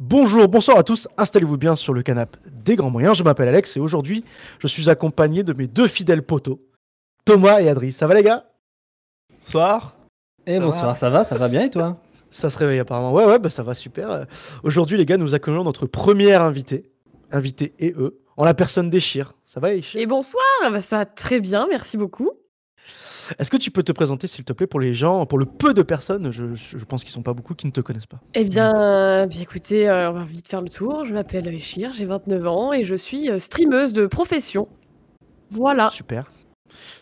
Bonjour, bonsoir à tous, installez-vous bien sur le canapé des grands moyens. Je m'appelle Alex et aujourd'hui, je suis accompagné de mes deux fidèles poteaux, Thomas et Adri. Ça va les gars? Bonsoir. Et Ça bonsoir, va ça va, ça va bien et toi? Ça se réveille apparemment. Ouais, ouais, bah ça va super. Aujourd'hui, les gars, nous accueillons notre première invité, invité et eux, en la personne d'Echir. Ça va Echir? Et bonsoir, bah, ça va très bien, merci beaucoup. Est-ce que tu peux te présenter, s'il te plaît, pour les gens, pour le peu de personnes, je, je pense qu'ils sont pas beaucoup, qui ne te connaissent pas Eh bien, euh, bien écoutez, euh, on va vite faire le tour. Je m'appelle Echir, j'ai 29 ans et je suis euh, streameuse de profession. Voilà. Super.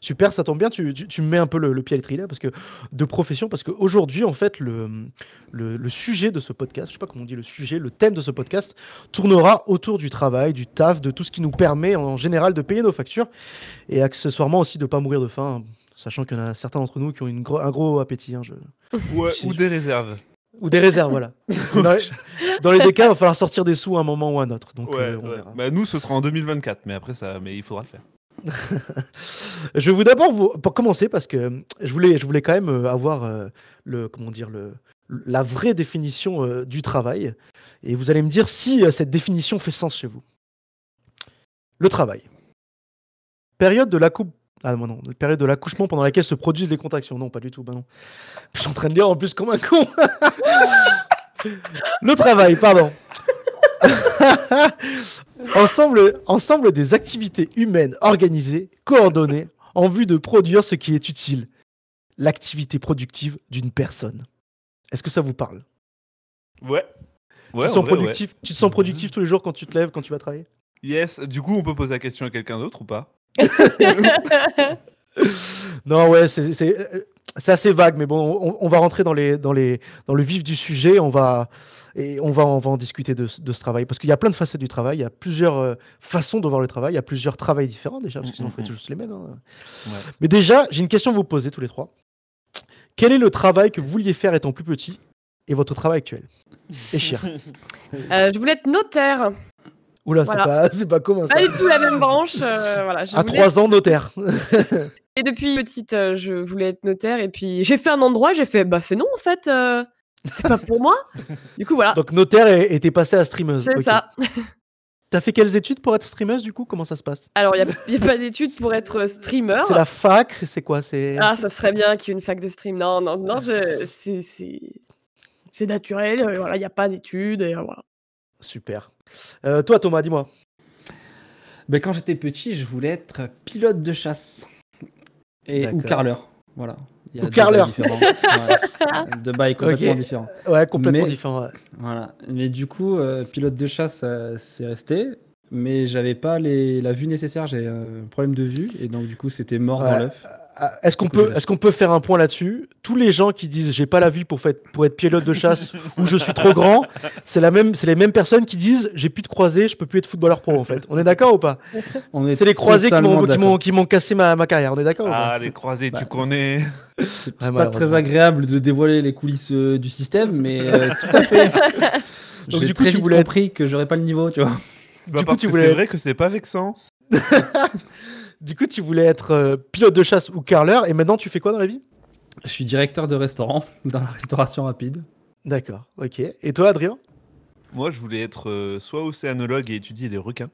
Super, ça tombe bien, tu, tu- tu me mets un peu le, le pied à l'étrier là, parce que de profession, parce qu'aujourd'hui, en fait, le, le, le sujet de ce podcast, je sais pas comment on dit le sujet, le thème de ce podcast, tournera autour du travail, du taf, de tout ce qui nous permet en général de payer nos factures, et accessoirement aussi de ne pas mourir de faim, sachant qu'il y en a certains d'entre nous qui ont une gro- un gros appétit, hein, je- Ouais, Si. ou des réserves. ou des réserves, voilà. Dans les, dans les deux cas, il va falloir sortir des sous à un moment ou à un autre, donc Ouais, euh, on ouais. verra. Bah, nous, ce sera en 2024, mais après, ça, mais il faudra le faire. Je vais vous d'abord vous pour commencer parce que je voulais je voulais quand même euh, avoir euh, le comment dire le la vraie définition euh, du travail et vous allez me dire si euh, cette définition fait sens chez vous. Le travail. Période de la coupe ah non, non, période de l'accouchement pendant laquelle se produisent les contractions. Non, pas du tout, bah non. Je suis en train de lire en plus comme un con. le travail, pardon. ensemble, ensemble des activités humaines organisées, coordonnées, en vue de produire ce qui est utile. L'activité productive d'une personne. Est-ce que ça vous parle? Ouais. tu, Ouais, te en sens vrai, productif, tu te sens productif tous les jours quand tu te lèves, quand tu vas travailler? Yes, du coup, on peut poser la question à quelqu'un d'autre ou pas? Non, ouais, c'est assez vague, mais bon, on, on va rentrer dans, les, dans, les, dans le vif du sujet, on va, et on va, on va en discuter de, ce- de ce travail, parce qu'il y a plein de facettes du travail, il y a plusieurs euh, façons de voir le travail, il y a plusieurs travails différents déjà, parce que sinon on fait Mhm. tous les mêmes. hein. Ouais. Mais déjà, j'ai une question à vous poser tous les trois. Quel est le travail que vous vouliez faire étant plus petit et votre travail actuel? Échir. Euh, je voulais être notaire. Oula, Voilà. c'est pas, c'est pas commun ça. Pas du tout la même branche. euh, voilà, je À voulais- trois ans, notaire. Et depuis petite, euh, je voulais être notaire. Et puis j'ai fait un endroit, j'ai fait, bah c'est non en fait, euh, c'est pas pour moi. Du coup voilà, Donc notaire et t'es passé à streameuse. c'est ça. T'as fait quelles études pour être streameuse du coup? Comment ça se passe? Alors il n'y a, pas d'études pour être streamer. C'est la fac, c'est quoi? C'est Ah, ça serait bien qu'il y ait une fac de stream. Non, non, non, c'est- c'est c'est naturel. euh, Voilà, il n'y a pas d'études. et, euh, voilà. super. Euh, toi Thomas, dis-moi. ben, Quand j'étais petit, je voulais être pilote de chasse. Et, ou carleur. Voilà. Il y a Ou carleur. Ouais. Bails complètement Ok. différents. Ouais, complètement Mais- différent. ouais. Voilà. Mais du coup, euh, pilote de chasse, euh, c'est resté. Mais j'avais pas les, la vue nécessaire, j'ai un problème de vue. Et donc, du coup, c'était mort Ouais. dans l'œuf. Ah, Est-ce qu'on peut, est-ce qu'on peut faire un point là-dessus? Tous les gens qui disent j'ai pas la vie pour, fait- pour être pilote de chasse ou je suis trop grand, c'est la même, c'est les mêmes personnes qui disent j'ai plus de croisés, je peux plus être footballeur pro en fait. On est d'accord ou pas? Est C'est les croisés qui m'ont, cassé ma, ma carrière. On est d'accord ou pas? Ah, les croisés, Bah, tu connais. C'est pas très agréable de dévoiler les coulisses euh, du système, mais euh, tout à fait. Donc, J'ai du coup, très tu vite voulais compris que j'aurais pas le niveau, tu vois. Bah, coup, parce tu que voulais- C'est vrai que c'est pas vexant. Du coup, tu voulais être euh, pilote de chasse ou carleur et maintenant tu fais quoi dans la vie? Je suis directeur de restaurant dans la restauration rapide. D'accord, ok. Et toi, Adrien? Moi, je voulais être euh, soit océanologue et étudier les requins,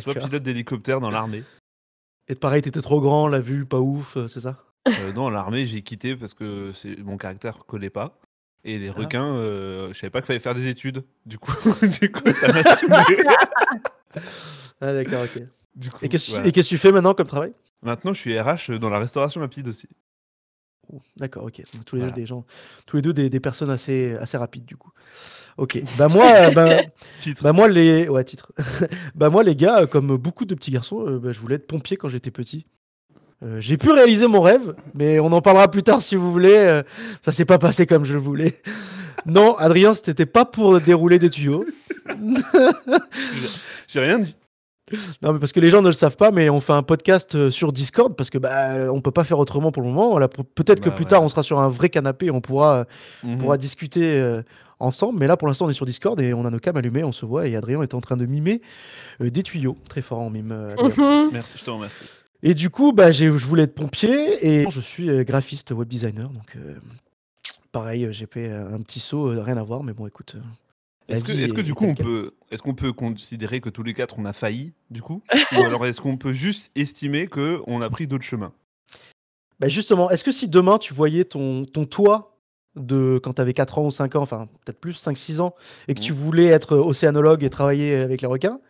soit pilote d'hélicoptère dans l'armée. Et pareil, t'étais trop grand, la vue pas ouf, euh, c'est ça? Euh, non, l'armée, j'ai quitté parce que c'est- mon caractère collait pas. Et les Ah. requins, euh, je savais pas qu'il fallait faire des études. Du coup, du coup ça m'a saoulé. Ah d'accord, ok. Du coup, Et qu'est-ce voilà. et qu'est-ce que tu fais maintenant comme travail? Maintenant, je suis RH dans la restauration rapide aussi. Oh, D'accord, ok. Donc, tous les Voilà. deux des gens, tous les deux des, des personnes assez, assez rapides du coup. Ok. Bah moi, euh, bah, Titre. bah moi les, ouais titre. bah moi les gars, euh, comme beaucoup de petits garçons, euh, bah, je voulais être pompier quand j'étais petit. Euh, J'ai pu réaliser mon rêve, mais on en parlera plus tard si vous voulez. euh, ça s'est pas passé comme je le voulais. Non, Adrien, c'était pas pour dérouler des tuyaux. J'ai rien dit. Non, mais parce que les gens ne le savent pas, mais on fait un podcast euh, sur Discord parce que bah, on peut pas faire autrement pour le moment. Voilà, Peut-être que Bah plus ouais. tard, on sera sur un vrai canapé et on pourra, euh, on Mhm. pourra discuter euh, ensemble. Mais là, pour l'instant, on est sur Discord et on a nos cams allumés, on se voit. Et Adrien est en train de mimer euh, des tuyaux. Très fort en mime. euh. Mhm. Merci, je te remercie. Et du coup, bah, j'ai- je voulais être pompier et je suis euh, graphiste web designer. Donc, euh, pareil, euh, j'ai fait un petit saut, rien à voir, mais bon, écoute. Est-ce que, du coup on peut, est-ce qu'on peut considérer que tous les quatre on a failli du coup, ou alors est-ce qu'on peut juste estimer que on a pris d'autres chemins? Bah, justement, est-ce que si demain tu voyais ton, ton toit de quand tu avais 4 ans ou 5 ans, enfin peut-être plus, 5-6 ans, et que tu Mhm. voulais être océanologue et travailler avec les requins,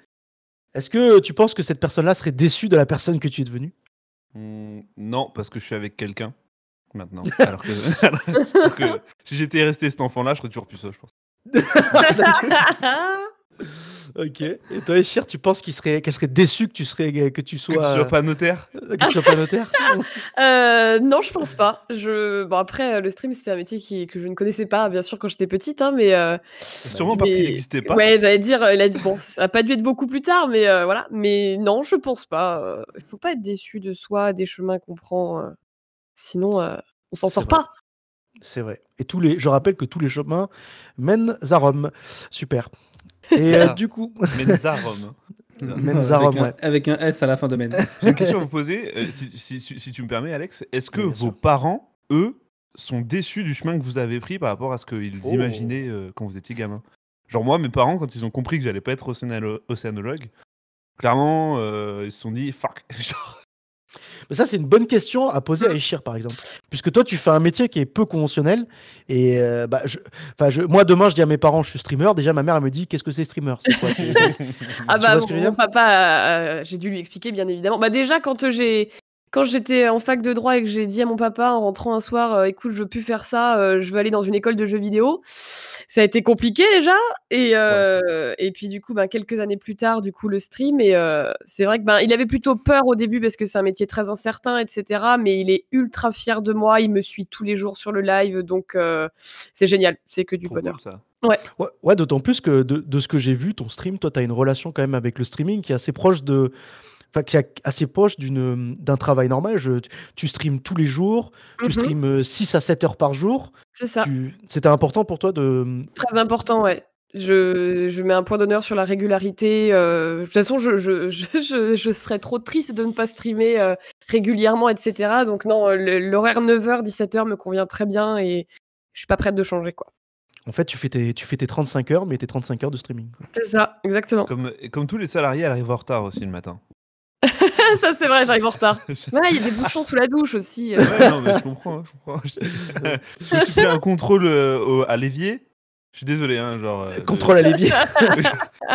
est-ce que tu penses que cette personne-là serait déçue de la personne que tu es devenue? Hmm, Non, parce que je suis avec quelqu'un maintenant. Alors que, alors que si j'étais resté cet enfant-là, je serais toujours plus ça, je pense. Ok. Et toi, Echir, tu penses qu'il serait, qu'elle serait déçue que tu serais, que tu Que sois, tu sois pas notaire. que tu sois pas notaire Euh, non, je pense pas. Je... Bon, après, euh, le stream, c'est un métier qui... que je ne connaissais pas, bien sûr, quand j'étais petite, hein, mais. euh, Sûrement parce qu'il n'existait pas. Ouais, j'allais dire, euh, il a- bon, ça a pas dû être beaucoup plus tard, mais euh, voilà. Mais non, je pense pas. euh, Il faut pas être déçu de soi, des chemins qu'on prend. euh, Sinon, euh, on s'en sort vrai. pas. C'est vrai. Et tous les, je rappelle que tous les chemins mènent à Rome. Super. Et euh, du coup, Menzarum. Menzarum, avec, un, ouais. avec un S à la fin de Men. J'ai une question à vous poser, euh, si, si- si- si tu me permets, Alex. Est-ce que Oui, vos sûr. parents, eux, sont déçus du chemin que vous avez pris par rapport à ce qu'ils Oh. imaginaient euh, quand vous étiez gamin? Genre moi, mes parents, quand ils ont compris que j'allais pas être océanologue, clairement, euh, ils se sont dit fuck. Genre, Mais ça, c'est une bonne question à poser à Echir, par exemple. Puisque toi, tu fais un métier qui est peu conventionnel. Et euh, bah, je, je, moi, demain, je dis à mes parents, je suis streamer. Déjà, ma mère, elle me dit, qu'est-ce que c'est streamer? C'est quoi Ah bah mon papa, euh, j'ai dû lui expliquer bien évidemment. Bah déjà quand j'ai quand j'étais en fac de droit et que j'ai dit à mon papa en rentrant un soir, euh, écoute, je veux plus faire ça, euh, je veux aller dans une école de jeux vidéo. Ça a été compliqué déjà et euh, et puis du coup, ben, quelques années plus tard, du coup le stream et euh, c'est vrai que ben il avait plutôt peur au début parce que c'est un métier très incertain, etc. Mais il est ultra fier de moi, il me suit tous les jours sur le live, donc euh, c'est génial, c'est que du trop bonheur. cool, ça. Ouais, ouais, d'autant plus que de, de ce que j'ai vu, ton stream, toi, tu as une relation quand même avec le streaming qui est assez proche de. Enfin, qui est assez proche d'une, d'un travail normal. Je, tu, streams tous les jours, tu Mhm, streams 6 à 7 heures par jour. c'est ça. C'était important pour toi de. Très important, ouais. Je, je mets un point d'honneur sur la régularité. euh, de toute façon, je, je, je, je- je serais trop triste de ne pas streamer euh, régulièrement, etc. Donc non, euh, l'horaire 9h, 17h me convient très bien et je suis pas prête de changer, quoi. En fait, tu fais tes, tu fais tes 35 heures, mais tes 35 heures de streaming. C'est ça, exactement. Comme, comme tous les salariés, elle arrive en retard aussi le matin. ça, c'est vrai, j'arrive en retard. Ouais, il y a des bouchons sous la douche aussi. Ouais, non, mais je comprends. hein, je, comprends. je me suis fait un contrôle euh, au- à l'évier. Je suis désolé, hein, genre. euh, Contrôle à l'évier.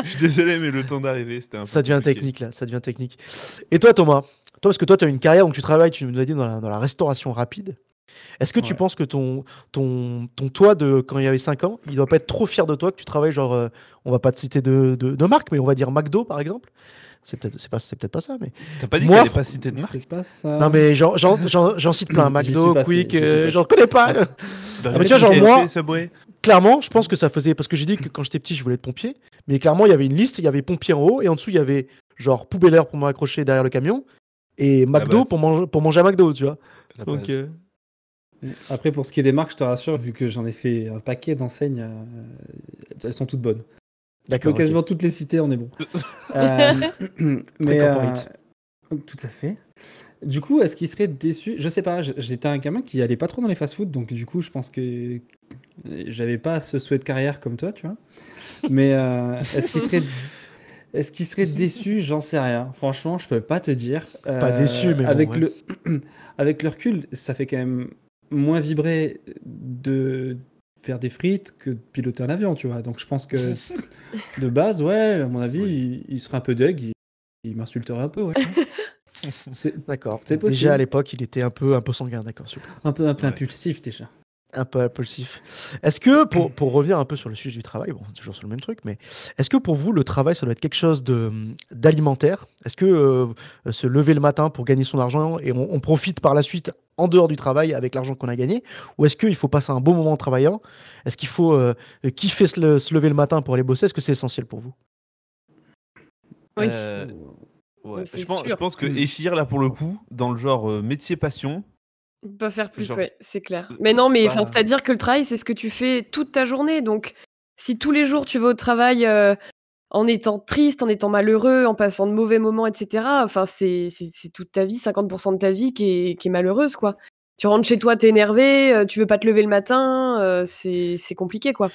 je suis désolé, mais le temps d'arriver, c'était un peu. Ça devient compliqué. technique là, ça devient technique. Et toi Thomas, toi parce que toi tu as une carrière où tu travailles, tu nous as dit dans la, dans la restauration rapide. Est-ce que tu penses que ton, ton, ton toi de quand il y avait 5 ans, il doit pas être trop fier de toi que tu travailles genre, euh, on va pas te citer de, de, de marque, mais on va dire McDo par exemple? C'est peut-être c'est pas, c'est peut-être pas ça, mais... T'as pas dit Moi, qu'elle pas citer de marque? C'est pas ça. Non mais j'en- j'en j'en- j'en cite plein, McDo, passé, Quick, euh, j'en connais pas. Bah, mais tiens, genre, moi- Subway. clairement, je pense que ça faisait. Parce que j'ai dit que quand j'étais petit, je voulais être pompier. Mais clairement, il y avait une liste. Il y avait pompier en haut. Et en dessous, il y avait genre poubelleur pour m'accrocher derrière le camion. Et McDo pour, manger pour manger à McDo, tu vois. La Donc, base. euh, Après, pour ce qui est des marques, je te rassure, vu que j'en ai fait un paquet d'enseignes, euh, elles sont toutes bonnes. D'accord. quasiment toutes les citer, on est bon. Euh, mais euh, tout à fait. Du coup, est-ce qu'il serait déçu Je sais pas. J'étais un gamin qui allait pas trop dans les fast-food, donc du coup, je pense que j'avais pas ce souhait de carrière comme toi, tu vois. Mais euh, est-ce qu'il serait est-ce qu'il serait déçu J'en sais rien. Franchement, je peux pas te dire. Pas déçu, mais bon, avec ouais. le avec le recul, ça fait quand même moins vibrer de faire des frites que de piloter un avion, tu vois. Donc je pense que de base, ouais, à mon avis, il, il serait un peu deg, il, il m'insulterait un peu, ouais. C'est D'accord. C'est possible. Déjà à l'époque, il était un peu, un peu sanguin, d'accord. super. un peu, un peu Ouais. impulsif déjà. Un peu impulsif. Est-ce que, pour, pour revenir un peu sur le sujet du travail, bon, toujours sur le même truc, mais est-ce que pour vous, le travail, ça doit être quelque chose de- d'alimentaire? Est-ce que euh, se lever le matin pour gagner son argent et on, on profite par la suite en dehors du travail avec l'argent qu'on a gagné Ou est-ce qu'il faut passer un bon moment en travaillant? Est-ce qu'il faut euh, kiffer se, le- se lever le matin pour aller bosser? Est-ce que c'est essentiel pour vous? Oui. Euh, ouais. Je, pense, sûr. je pense que Mm. Échir, là, pour le coup, dans le genre euh, métier passion, On peut Pas faire plus, Genre- ouais, c'est clair. Mais non, mais Bah- c'est-à-dire que le travail, c'est ce que tu fais toute ta journée. Donc, si tous les jours tu vas au travail euh, en étant triste, en étant malheureux, en passant de mauvais moments, etc., enfin, c'est toute ta vie, 50% de ta vie qui est, qui est malheureuse, quoi. Tu rentres chez toi, t'es énervé, euh, tu veux pas te lever le matin, euh, c'est c'est compliqué, quoi.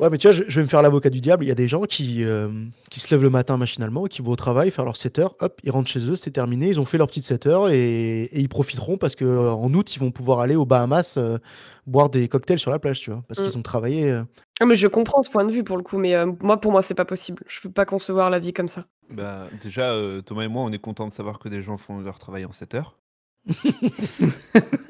Ouais, mais tu vois, je, je vais me faire l'avocat du diable. Il y a des gens qui, euh, qui se lèvent le matin machinalement, qui vont au travail, faire leur 7 heures, hop, ils rentrent chez eux, c'est terminé, ils ont fait leur petite 7 heures et, et ils profiteront parce que euh, en août, ils vont pouvoir aller aux Bahamas euh, boire des cocktails sur la plage, tu vois, parce Mm. qu'ils ont travaillé. euh. Ah, mais je comprends ce point de vue pour le coup, mais euh, moi, pour moi, c'est pas possible. Je peux pas concevoir la vie comme ça. Bah, déjà, euh, Thomas et moi, on est contents de savoir que des gens font leur travail en 7 heures.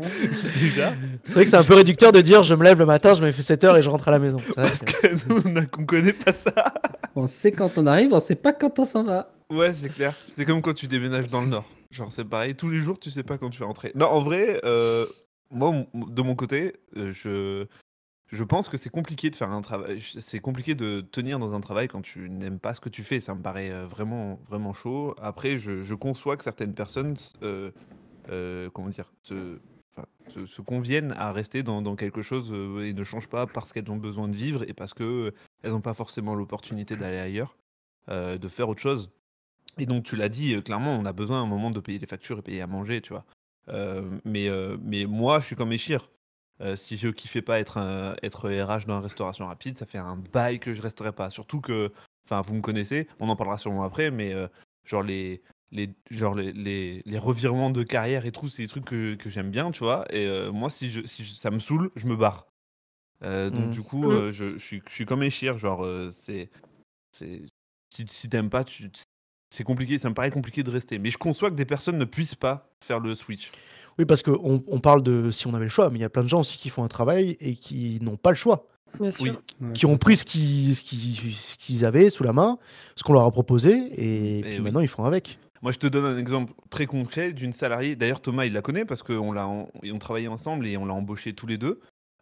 déjà. C'est vrai que c'est un peu réducteur de dire je me lève le matin, je me fais 7 heures et je rentre à la maison. Parce que- que nous, on a- qu'on connaît pas ça. On sait quand on arrive, on sait pas quand on s'en va. Ouais, c'est clair. C'est comme quand tu déménages dans le Nord. Genre, c'est pareil, tous les jours, tu sais pas quand tu vas rentrer. Non, en vrai, euh, moi, de mon côté, euh, je, je pense que c'est compliqué de faire un travail. C'est compliqué de tenir dans un travail quand tu n'aimes pas ce que tu fais. Ça me paraît euh, vraiment, vraiment chaud. Après, je, je conçois que certaines personnes, euh, euh, comment dire, se, se, conviennent à rester dans, quelque chose euh, et ne changent pas parce qu'elles ont besoin de vivre et parce qu'elles n'ont pas forcément l'opportunité d'aller ailleurs, euh, de faire autre chose. Et donc, tu l'as dit, euh, clairement, on a besoin à un moment de payer les factures et payer à manger, tu vois. Euh, mais, euh, mais moi, je suis comme Échir. Euh, si je kiffais pas être, un- être RH dans la restauration rapide, ça fait un bail que je resterai pas. Surtout que, enfin, vous me connaissez, on en parlera sûrement après, mais euh, genre les, les, genre les, les, les revirements de carrière et tout, c'est des trucs que, que j'aime bien, tu vois. Et euh, moi, si, je, si je- ça me saoule, je me barre. Euh, donc, Mhm. du coup, Mhm. euh, je, je suis, je suis comme Échir, genre, euh, c'est. c'est si, si t'aimes pas, tu, c'est compliqué, ça me paraît compliqué de rester. Mais je conçois que des personnes ne puissent pas faire le switch. Oui, parce qu'on on parle de si on avait le choix, mais il y a plein de gens aussi qui font un travail et qui n'ont pas le choix, Bien sûr. Oui. Ouais, qui ont pris ce qu'ils ce ce qu'ils avaient sous la main, ce qu'on leur a proposé, et, Et puis oui. maintenant ils font avec. Moi, je te donne un exemple très concret d'une salariée. D'ailleurs, Thomas, il la connaît parce qu'on l'a, on travaillait ensemble et on l'a embauchée tous les deux.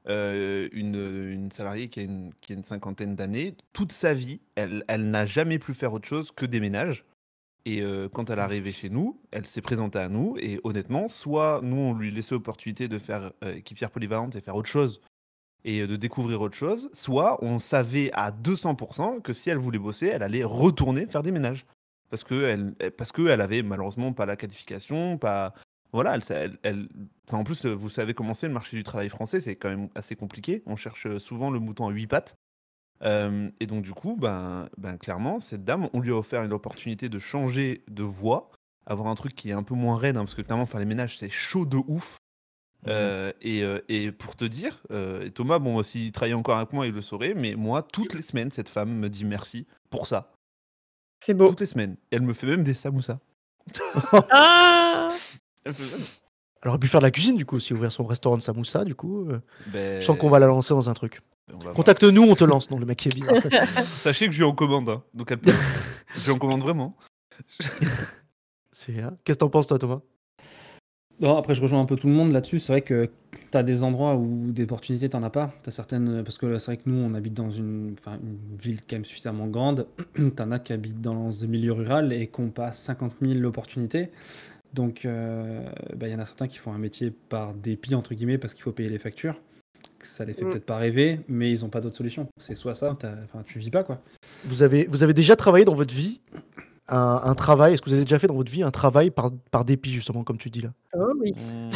Euh, une, une salariée qui a une, qui a une cinquantaine d'années. Toute sa vie, elle, elle n'a jamais pu faire autre chose que des ménages. Et euh, quand elle est arrivée chez nous, elle s'est présentée à nous. Et honnêtement, soit nous, on lui laissait l'opportunité de faire euh, équipière polyvalente et faire autre chose et euh, de découvrir autre chose, soit on savait à 200% que si elle voulait bosser, elle allait retourner faire des ménages parce que elle, elle- parce que elle avait malheureusement pas la qualification, pas voilà, elle, elle- elle- enfin, en plus vous savez comment c'est le marché du travail français, c'est quand même assez compliqué. On cherche euh, souvent le mouton à huit pattes. Euh, et donc du coup, ben, ben clairement, cette dame, on lui a offert une opportunité de changer de voie, avoir un truc qui est un peu moins raide, hein, parce que clairement faire les ménages c'est chaud de ouf. Euh, et, et pour te dire, euh, et Thomas, bon, s'il travaillait encore avec moi, il le saurait, mais moi, toutes les semaines, cette femme me dit merci pour ça. C'est beau. Toutes les semaines. Et elle me fait même des samoussas. Ah Elle fait même- Elle aurait pu faire de la cuisine du coup, aussi ouvrir son restaurant de samoussa du coup. euh, Ben, Je sens qu'on va la lancer dans un truc. voir. Contacte-nous, on te lance. Non, le mec qui est bizarre. Sachez que je suis en commande, hein, donc elle peut. je suis en commande vraiment. C'est, hein. Qu'est-ce que t'en penses toi Thomas? Non, après, je rejoins un peu tout le monde là-dessus. C'est vrai que tu as des endroits où des opportunités, t'en as pas. T'as certaines. Parce que c'est vrai que nous, on habite dans une, enfin, une ville quand même suffisamment grande. T'en as qui habitent dans le milieu rural et qui n'ont pas 50 000 opportunités. Donc, euh, bah, il y en a certains qui font un métier par dépit, entre guillemets, parce qu'il faut payer les factures. Ça les fait Mm. peut-être pas rêver, mais ils n'ont pas d'autre solution. C'est soit ça, enfin, tu vis pas, quoi. vous avez, vous avez déjà travaillé dans votre vie un, un travail, est-ce que vous avez déjà fait dans votre vie un travail par, par dépit justement comme tu dis là? Oh oui. Mmh.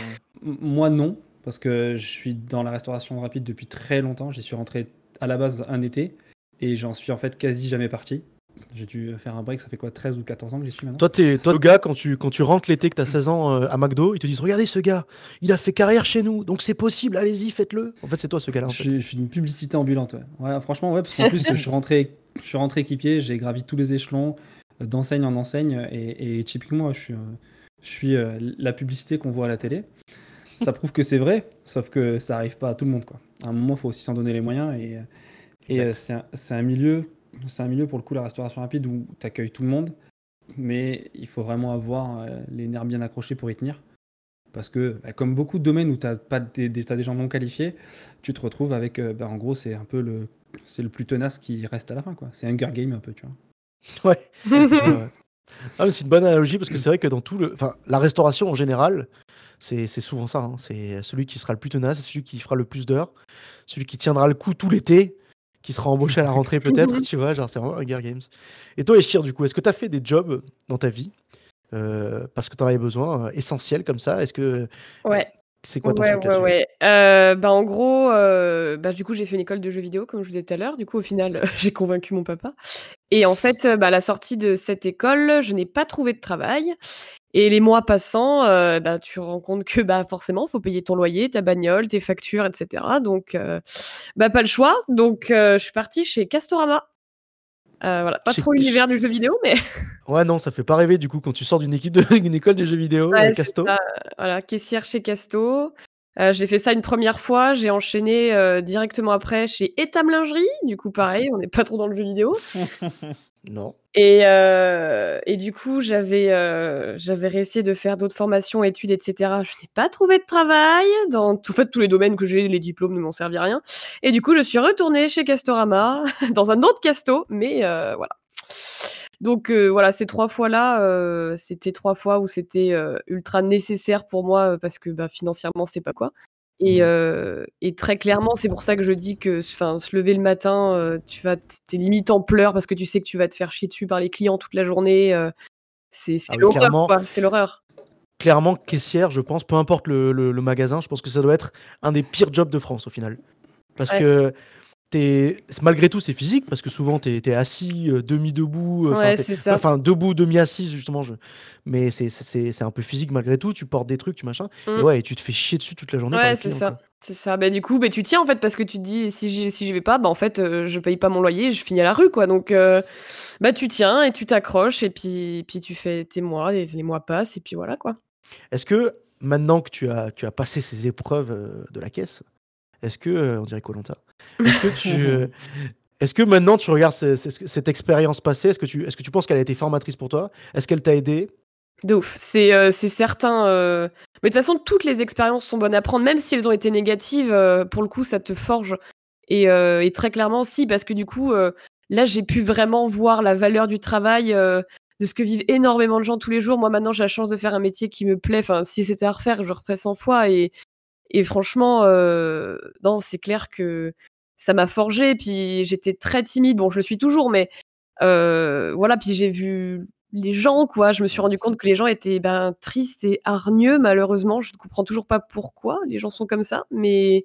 M- Moi, non, parce que je suis dans la restauration rapide depuis très longtemps. J'y suis rentré à la base un été et j'en suis en fait quasi jamais parti. J'ai dû faire un break, ça fait quoi, 13 ou 14 ans que j'y suis maintenant? Toi, t'es, toi, le gars, quand tu, quand tu rentres l'été, que t'as 16 ans euh, à McDo, ils te disent Regardez ce gars, il a fait carrière chez nous, donc c'est possible, allez-y, faites-le. En fait, c'est toi ce gars-là. En je, fait. suis, je suis une publicité ambulante, ouais. Ouais, franchement, ouais, parce qu'en plus, je suis rentré, je suis rentré équipier, j'ai gravi tous les échelons, euh, d'enseigne en enseigne, et, et typiquement, je suis, je suis euh, la publicité qu'on voit à la télé. Ça prouve que c'est vrai, sauf que ça arrive pas à tout le monde, quoi. À un moment, il faut aussi s'en donner les moyens, et, et euh, c'est un, milieu, c'est un milieu pour le coup, la restauration rapide, où tu accueilles tout le monde, mais il faut vraiment avoir euh, les nerfs bien accrochés pour y tenir. Parce que, bah, comme beaucoup de domaines où tu as, pas des, gens non qualifiés, tu te retrouves avec, bah, en gros, c'est un peu le, c'est le plus tenace qui reste à la fin. quoi. C'est un Hunger Game un peu, tu vois. Ouais. Ah, c'est une bonne analogie parce que c'est vrai que dans tout le. Enfin, la restauration en général, c'est souvent ça. hein. C'est celui qui sera le plus tenace, c'est celui qui fera le plus d'heures, celui qui tiendra le coup tout l'été, qui sera embauché à la rentrée peut-être, tu vois. Genre, c'est vraiment Hunger Games. Et toi, Eshir, du coup, est-ce que tu as fait des jobs dans ta vie euh, parce que tu en avais besoin, euh, essentiels comme ça? Est-ce que Ouais. C'est quoi ton Ouais, truc ouais, ouais. Heu, bah, en gros, heu, bah, du coup, j'ai fait une école de jeux vidéo, comme je vous disais tout à l'heure. Du coup, au final, j'ai convaincu mon papa et en fait, heu, bah, à la sortie de cette école, je n'ai pas trouvé de travail et les mois passant, heu, bah, tu rends compte que, bah, forcément, faut payer ton loyer, ta bagnole, tes factures et cetera donc heu, bah, pas le choix donc je suis partie chez Castorama. Heu, voilà, pas trop l'univers du jeu vidéo mais Ouais, non, ça fait pas rêver du coup quand tu sors d'une équipe de d'une école de jeux vidéo, Ouais, c'est Casto. ça, voilà, caissière chez Casto. Heu, j'ai fait ça une première fois, j'ai enchaîné, directement après chez Etam Lingerie. Du coup, pareil, on n'est pas trop dans le jeu vidéo Non. et heu et du coup, j'avais, réessayé de faire d'autres formations, études et cetera. Je n'ai pas trouvé de travail dans en fait, tous les domaines que j'ai, les diplômes ne m'ont servi à rien et du coup, je suis retournée chez Castorama dans un autre casto mais heu, voilà. Donc heu, voilà, ces 3 fois-là, c'était 3 fois où c'était, ultra nécessaire pour moi, parce que, bah, financièrement, c'est pas quoi et Mmh. heu et très clairement, c'est pour ça que je dis que se lever le matin, heu, tu vas t tu limite en pleurs parce que tu sais que tu vas te faire chier dessus par les clients toute la journée, c'est c'est Ah oui, l'horreur, c'est l'horreur. clairement caissière, je pense, peu importe le le le magasin, je pense que ça doit être un des pires jobs de France au final. Parce Ouais. que es malgré tout, c'est physique parce que souvent tu es assis, heu, demi-debout, enfin Ouais, ça. enfin debout, demi-assis justement je mais c'est un peu physique malgré tout, tu portes des trucs, tu machin et Mmh. ouais et tu te fais chier dessus toute la journée Ouais, c'est ça, c'est ça. Bah, du coup, beh, tu tiens, en fait, parce que tu te dis: «Si j'y si vais pas, bah, en fait, heu, je paye pas mon loyer, je finis à la rue, quoi» donc heu, bah, tu tiens et tu t'accroches et puis puis tu fais tes mois et les mois passent et puis voilà, quoi. Est-ce que maintenant que tu as tu as passé ces épreuves, de la caisse, est-ce que, heu, on dirait Koh-Lanta, est-ce que tu, heu, est-ce que maintenant tu regardes ce ce ce cette expérience passée, est-ce que tu est-ce que tu penses qu'elle a été formatrice pour toi? Est-ce qu'elle t'a aidé? De ouf, c'est, c'est certain, mais de toute façon, toutes les expériences sont bonnes à prendre, même si elles ont été négatives, pour le coup, ça te forge et très clairement, si, parce que du coup, là, j'ai pu vraiment voir la valeur du travail, de ce que vivent énormément de gens tous les jours. Moi, maintenant, j'ai la chance de faire un métier qui me plaît. Enfin, si c'était à refaire, je referais 100 fois et et franchement, heu, non, c'est clair que ça m'a forgée. Puis j'étais très timide. Bon, je le suis toujours, mais heu, voilà, puis j'ai vu les gens, quoi. Je me suis rendu compte que les gens étaient, ben, tristes et hargneux, malheureusement. Je ne comprends toujours pas pourquoi les gens sont comme ça, mais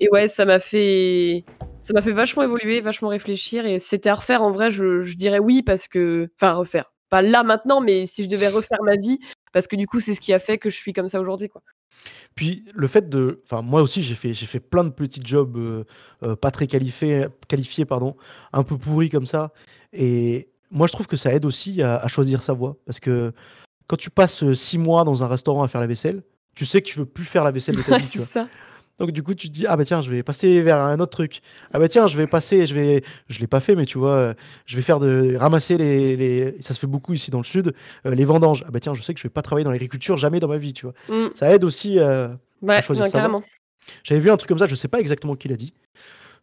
et ouais, ça m'a fait ça m'a fait vachement évoluer, vachement réfléchir et c'était à refaire, en vrai, je dirais oui parce que enfin refaire, pas là maintenant, mais si je devais refaire ma vie, parce que du coup, c'est ce qui a fait que je suis comme ça aujourd'hui, quoi. Puis le fait de enfin moi aussi j'ai fait j'ai fait plein de petits jobs, heu heu, pas très qualifiés qualifiés pardon, un peu pourris comme ça et moi je trouve que ça aide aussi à à choisir sa voie. Parce que quand tu passes, heu, 6 mois dans un restaurant à faire la vaisselle, tu sais que tu veux plus faire la vaisselle de ta Ouais, vie, tu c'est vois? ça. Donc du coup tu te dis: «Ah bah tiens, je vais passer vers un autre truc. Ah bah tiens, je vais passer je vais» je l'ai pas fait mais tu vois, heu, je vais faire de ramasser les les ça se fait beaucoup ici dans le sud, heu, les vendanges. Ah bah tiens, je sais que je vais pas travailler dans l'agriculture jamais dans ma vie, tu vois? Mmh. Ça aide aussi, heu, à choisir non, carrément. J'avais vu un truc comme ça, je sais pas exactement qui l'a dit.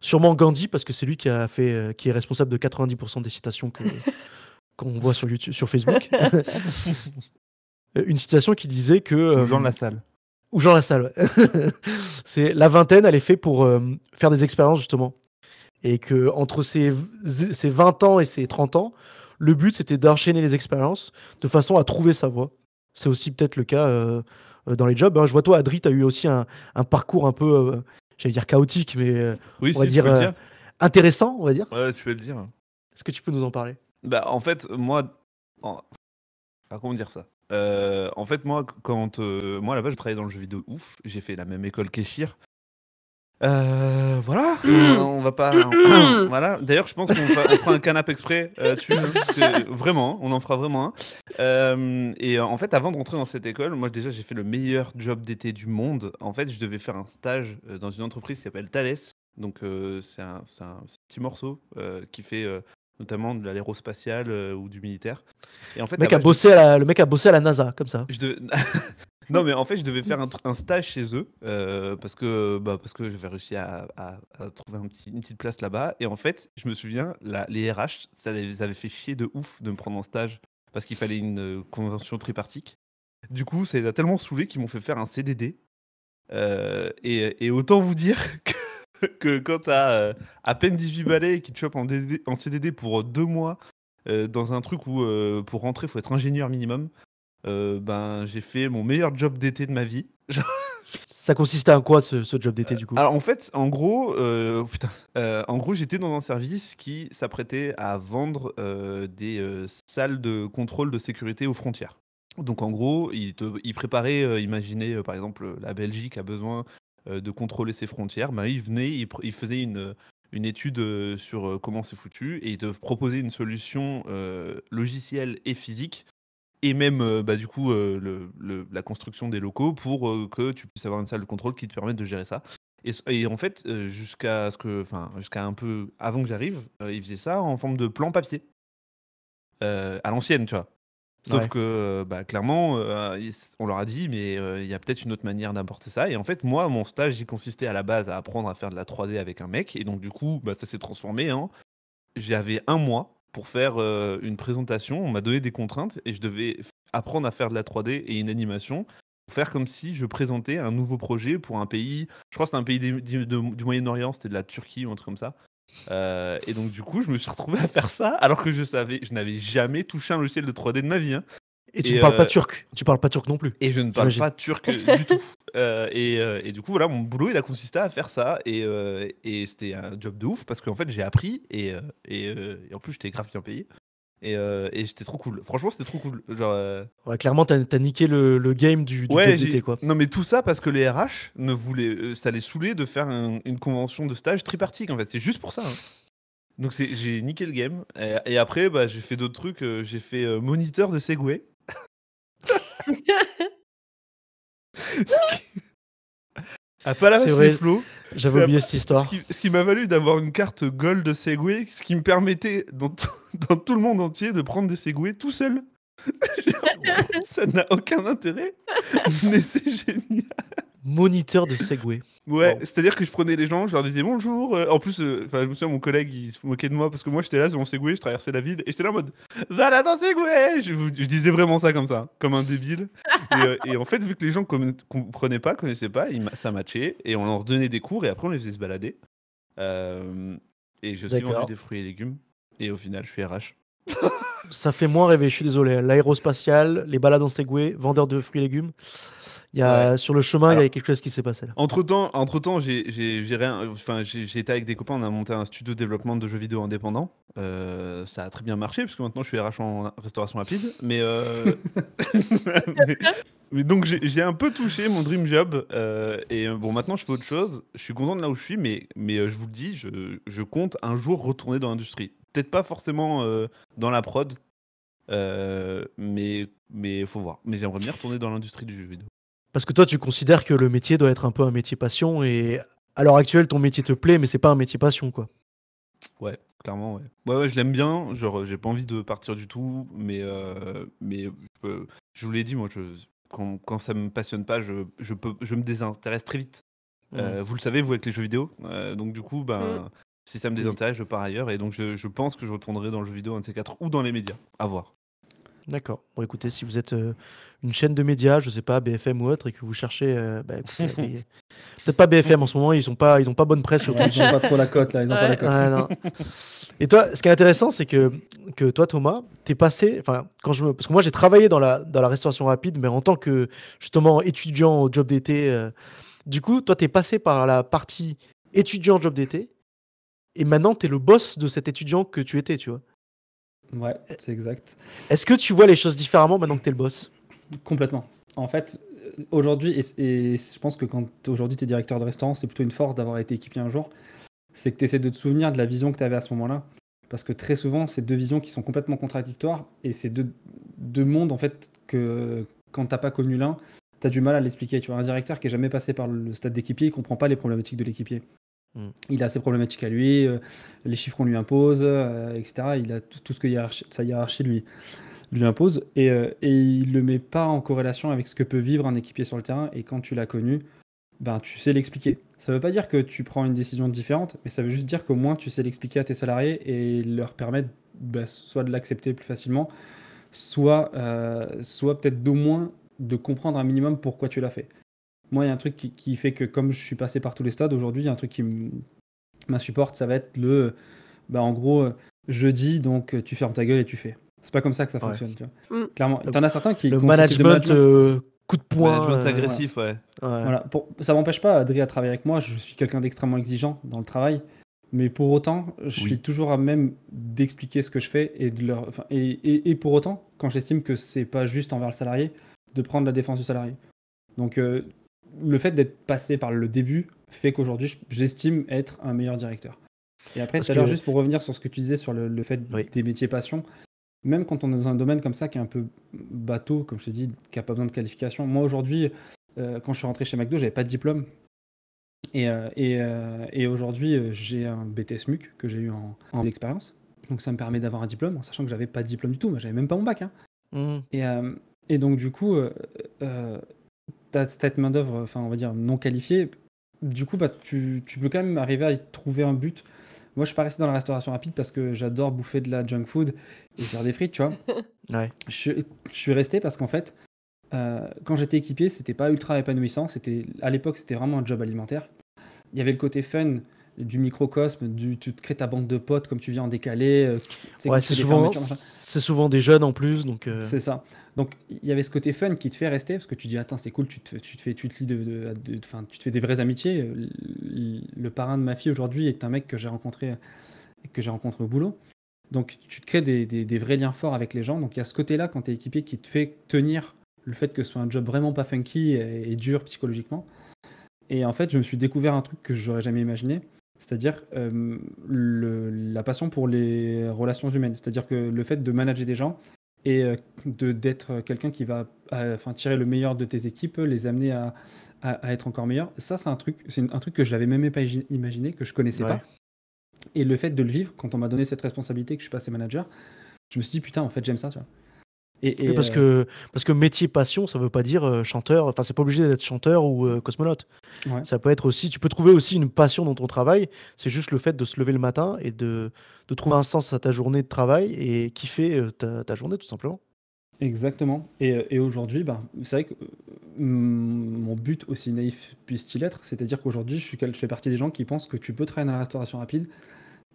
Sûrement Gandhi parce que c'est lui qui a fait, qui est responsable de 90% des citations que qu'on voit sur YouTube sur Facebook. Une citation qui disait que, Ou Jean hem Lassalle. Ou Jean Lassalle, ouais. C'est la vingtaine, elle est fait pour, hem, faire des expériences justement et qu'entre ses v z ses 20 ans et ses 30 ans, le but c'était d'enchaîner les expériences de façon à trouver sa voie. C'est aussi peut-être le cas, heu heu, dans les jobs, hein. Je vois toi Adri, tu as eu aussi un un parcours un peu, j'allais dire chaotique mais, Oui, on va si, dire, intéressant, on va dire. Ouais, tu peux le dire. Est-ce que tu peux nous en parler? Bah, en fait, moi, en ah, comment dire ça? Heu, en fait, moi, quand, heu, moi, base, je travaillais dans le jeu vidéo ouf. J'ai fait la même école qu'Eshir. Heu, voilà, on on va pas voilà. D'ailleurs, je pense qu'on fera un canap exprès, hein. Vraiment, on en fera vraiment un. Et en fait, avant de rentrer dans cette école, moi, déjà, j'ai fait le meilleur job d'été du monde. En fait, je devais faire un stage, dans une entreprise qui s'appelle Thales. Donc c'est un petit morceau, qui fait, notamment de l'aérospatiale, heu, ou du militaire et en fait, Le mec a bossé à la le mec a bossé à la NASA comme ça. je non, mais en fait, je devais faire un stage chez eux, heu, parce que, bah, parce que j'avais réussi à à à trouver un petit une petite place là-bas et en fait, je me souviens, la les RH, ça les avait fait chier de ouf de me prendre en stage parce qu'il fallait une, heu, convention tripartite. Du coup, ça les a tellement saoulés qu'ils m'ont fait faire un CDD, et et autant vous dire que que quand tu as, heu, à peine 18 balais et qu'ils te chopent en DD en CDD pour, heu, 2 mois, heu, dans un truc où, pour rentrer, il faut être ingénieur minimum, ben, j'ai fait mon meilleur job d'été de ma vie. Ça consistait en quoi ce, ce job d'été du coup? Alors en fait, en gros, euh, putain, euh, en gros, j'étais dans un service qui s'apprêtait à vendre euh, des euh, salles de contrôle de sécurité aux frontières. Donc en gros, il, te, il préparait, euh, imaginez euh, par exemple la Belgique a besoin euh, de contrôler ses frontières, ben, il venait, il faisait une, une étude euh, sur euh, comment c'est foutu et il te proposait une solution euh, logicielle et physique et même euh, bah, du coup euh, le- la construction des locaux pour euh, que tu puisses avoir une salle de contrôle qui te permette de gérer ça. Et, en fait, euh, jusqu'à ce que, enfin, jusqu'à un peu avant que j'arrive, euh, il faisait ça en forme de plan papier, euh, à l'ancienne, tu vois. Sauf Ouais. que, euh, bah, clairement, euh, on leur a dit, mais euh, il y a peut-être une autre manière d'apporter ça. Et en fait, moi, mon stage, il consistait à la base à apprendre à faire de la 3D avec un mec. Et donc, du coup, bah, ça s'est transformé. en J'avais un mois pour faire euh, une présentation. On m'a donné des contraintes et je devais apprendre à faire de la 3D et une animation pour faire comme si je présentais un nouveau projet pour un pays. Je crois que c'était un pays du, du Moyen-Orient, c'était de la Turquie ou un truc comme ça. Euh, et donc, du coup, je me suis retrouvé à faire ça alors que je savais, je n'avais jamais touché un logiciel de 3D de ma vie. hein. Et tu et, ne parles pas euh, turc. Tu parles pas turc non plus. Et je ne parle pas turc euh, du tout. Euh, et, et du coup, voilà, mon boulot, il a consisté à faire ça. Et, et c'était un job de ouf parce qu'en fait, j'ai appris. Et, et en plus, j'étais grave bien payé. Et, euh, et c'était trop cool. Franchement, c'était trop cool. Genre, euh, Ouais, clairement, t'as as niqué le, le game du, du ouais, job j'ai- d'été quoi. Non, mais tout ça parce que les RH ne voulaient, euh, ça les saoulait de faire un- une convention de stage tripartite. En fait, c'est juste pour ça. hein. Donc j'ai niqué le game. Et, et après, bah, j'ai fait d'autres trucs. euh, j'ai fait euh, moniteur de Segway. à pas la C'est vrai. Flow. J'avais oublié cette histoire. Ce qui, m'a valu d'avoir une carte Gold Segway, ce qui me permettait dans tout, dans tout le monde entier de prendre des Segway tout seul. ça n'a aucun intérêt, mais c'est génial. Moniteur de Segway. Ouais, c'est-à-dire que je prenais les gens, je leur disais bonjour. euh, en plus, euh, enfin, je me souviens, mon collègue, il se moquait de moi parce que moi, j'étais là sur mon Segway, je traversais la ville et j'étais là en mode Va là dans Segway je, je disais vraiment ça comme ça, comme un débile. et, euh, et en fait, vu que les gens comprenaient pas, connaissaient pas, ça matchait et on leur donnait des cours et après, on les faisait se balader. Euh, et j'ai aussi vendu des fruits et légumes. Et au final, je suis RH. Ça fait moins rêver, je suis désolé. L'aérospatial, les balades en Segway, vendeur de fruits et légumes. Il y a, Sur le chemin, il y a quelque chose qui s'est passé là. Entre temps, entre temps, j'ai j'ai- j'ai rien- enfin, j'ai j'ai été avec des copains, on a monté un studio de développement de jeux vidéo indépendant. Euh, ça a très bien marché parce que maintenant je suis RH en restauration rapide. Mais, euh, mais, mais donc j'ai un peu touché mon dream job euh, et bon maintenant je fais autre chose. Je suis content de là où je suis, mais mais euh, je vous le dis, je, je compte un jour retourner dans l'industrie. Peut-être pas forcément euh, dans la prod, euh, mais mais faut voir. Mais j'aimerais bien retourner dans l'industrie du jeu vidéo. Parce que toi, tu considères que le métier doit être un peu un métier passion et à l'heure actuelle, ton métier te plaît, mais c'est pas un métier passion quoi. Ouais, clairement, ouais. Ouais, ouais, je l'aime bien. Genre, j'ai pas envie de partir du tout, mais, euh, mais euh, je vous l'ai dit, moi, je, quand, quand ça me passionne pas, je, je, peux, je me désintéresse très vite. Euh, vous le savez, vous, avec les jeux vidéo. Euh, donc, du coup, ben, si ça me désintéresse, je pars ailleurs. Et donc, je, je pense que je retournerai dans le jeu vidéo, un de ces quatre, ou dans les médias. À voir. D'accord. Bon, écoutez, si vous êtes euh, une chaîne de médias, je sais pas, BFM ou autre, et que vous cherchez, euh, bah, écoutez, peut-être pas BFM en ce moment, ils sont pas, ils ont pas bonne presse sur Ils ont pas trop la cote là, ils ont pas la cote. Non. Et toi, ce qui est intéressant, c'est que, que toi, Thomas, t'es passé, enfin, quand je me, parce que moi, j'ai travaillé dans la, dans la restauration rapide, mais en tant que justement étudiant au job d'été. euh, du coup, toi, t'es passé par la partie étudiant job d'été, et maintenant, t'es le boss de cet étudiant que tu étais, tu vois. Ouais, c'est exact. Est-ce que tu vois les choses différemment maintenant que t'es le boss? Complètement. En fait, euh, aujourd'hui, et, et je pense que quand aujourd'hui tu es directeur de restaurant, c'est plutôt une force d'avoir été équipier un jour, c'est que tu essaies de te souvenir de la vision que tu avais à ce moment-là. Parce que très souvent, c'est deux visions qui sont complètement contradictoires, et c'est deux, deux mondes, en fait, que quand t'as pas connu l'un, tu as du mal à l'expliquer. Tu vois, un directeur qui est jamais passé par le stade d'équipier, il comprend pas les problématiques de l'équipier. Mm. Il a ses problématiques à lui, euh, les chiffres qu'on lui impose, euh, etc. Il a tout, ce que sa hiérarchie lui, impose et, euh, il le met pas en corrélation avec ce que peut vivre un équipier sur le terrain et quand tu l'as connu ben tu sais l'expliquer ça veut pas dire que tu prends une décision différente mais ça veut juste dire qu'au moins tu sais l'expliquer à tes salariés et leur permettre ben, soit de l'accepter plus facilement soit soit peut-être d'au moins de comprendre un minimum pourquoi tu l'as fait moi il y a un truc qui, qui fait que comme je suis passé par tous les stades aujourd'hui il y a un truc qui m'insupporte ça va être le bah en gros euh, jeudi donc euh, tu fermes ta gueule et tu fais c'est pas comme ça que ça Ouais. fonctionne tu vois Mm. clairement Le- t'en as certains qui Le de management, euh, coup de poing. Management euh, agressif, ouais. ouais. Voilà. Pour, ça m'empêche pas, Adri, à travailler avec moi. Je suis quelqu'un d'extrêmement exigeant dans le travail. Mais pour autant, je Oui. suis toujours à même d'expliquer ce que je fais et, de leur, enfin, et, et, et pour autant, quand j'estime que c'est pas juste envers le salarié, de prendre la défense du salarié. Donc, euh, le fait d'être passé par le début fait qu'aujourd'hui, je- j'estime être un meilleur directeur. Et après, tout à l'heure, juste pour revenir sur ce que tu disais sur le, le fait Oui. des métiers passion, même quand on est dans un domaine comme ça qui est un peu bateau, comme je te dis, qui n'a pas besoin de qualification. Moi, aujourd'hui, euh, quand je suis rentré chez McDo, j'avais pas de diplôme. Et, euh, et, euh, et aujourd'hui, j'ai un BTS MUC que j'ai eu en, en expérience. Donc ça me permet d'avoir un diplôme, en sachant que j'avais pas de diplôme du tout. Moi, j'avais même pas mon bac. hein. Et, euh, et donc, du coup, cette main-d'œuvre, enfin, on va dire non qualifiée, du coup, bah, tu, tu peux quand même arriver à y trouver un but. Moi, je suis pas resté dans la restauration rapide parce que j'adore bouffer de la junk food et faire des frites, tu vois. Ouais. Je, je suis resté parce qu'en fait, euh, quand j'étais équipier, c'était pas ultra épanouissant. C'était à l'époque, c'était vraiment un job alimentaire. Il y avait le côté fun du microcosme, du tu te crées ta bande de potes comme tu viens en décalé. euh, Ouais, c'est souvent, c'est souvent des jeunes en plus, donc. euh, C'est ça. Donc il y avait ce côté fun qui te fait rester parce que tu dis attends c'est cool tu te, tu te fais tu te lis de, de- de- enfin, tu te fais des vraies amitiés. Le, le parrain de ma fille aujourd'hui est un mec que j'ai rencontré que j'ai rencontré au boulot. Donc tu te crées des, des- des vrais liens forts avec les gens. Donc il y a ce côté-là quand tu es équipier qui te fait tenir le fait que ce soit un job vraiment pas funky et, et dur psychologiquement. Et en fait je me suis découvert un truc que j'aurais jamais imaginé. C'est-à-dire euh, la passion pour les relations humaines. C'est-à-dire que le fait de manager des gens, et euh, de d'être quelqu'un qui va euh, enfin tirer le meilleur de tes équipes, les amener à, à- à être encore meilleurs. Ça, c'est un truc, c'est un truc que je n'avais même pas imaginé, que je connaissais Ouais. pas. Et le fait de le vivre, quand on m'a donné cette responsabilité, que je suis passé manager, je me suis dit putain, en fait, j'aime ça, tu vois. Et, et, Oui, parce, euh, que, parce que métier passion, ça veut pas dire euh, chanteur. Enfin, c'est pas obligé d'être chanteur ou euh, cosmonaute. Ouais. Ça peut être aussi. Tu peux trouver aussi une passion dans ton travail. C'est juste le fait de se lever le matin et de, de trouver un sens à ta journée de travail et kiffer euh, ta, ta journée, tout simplement. Exactement. Et, et aujourd'hui, bah, c'est vrai que mm, mon but, aussi naïf puisse-t-il être, c'est-à-dire qu'aujourd'hui, je, suis je fais partie des gens qui pensent que tu peux travailler dans la restauration rapide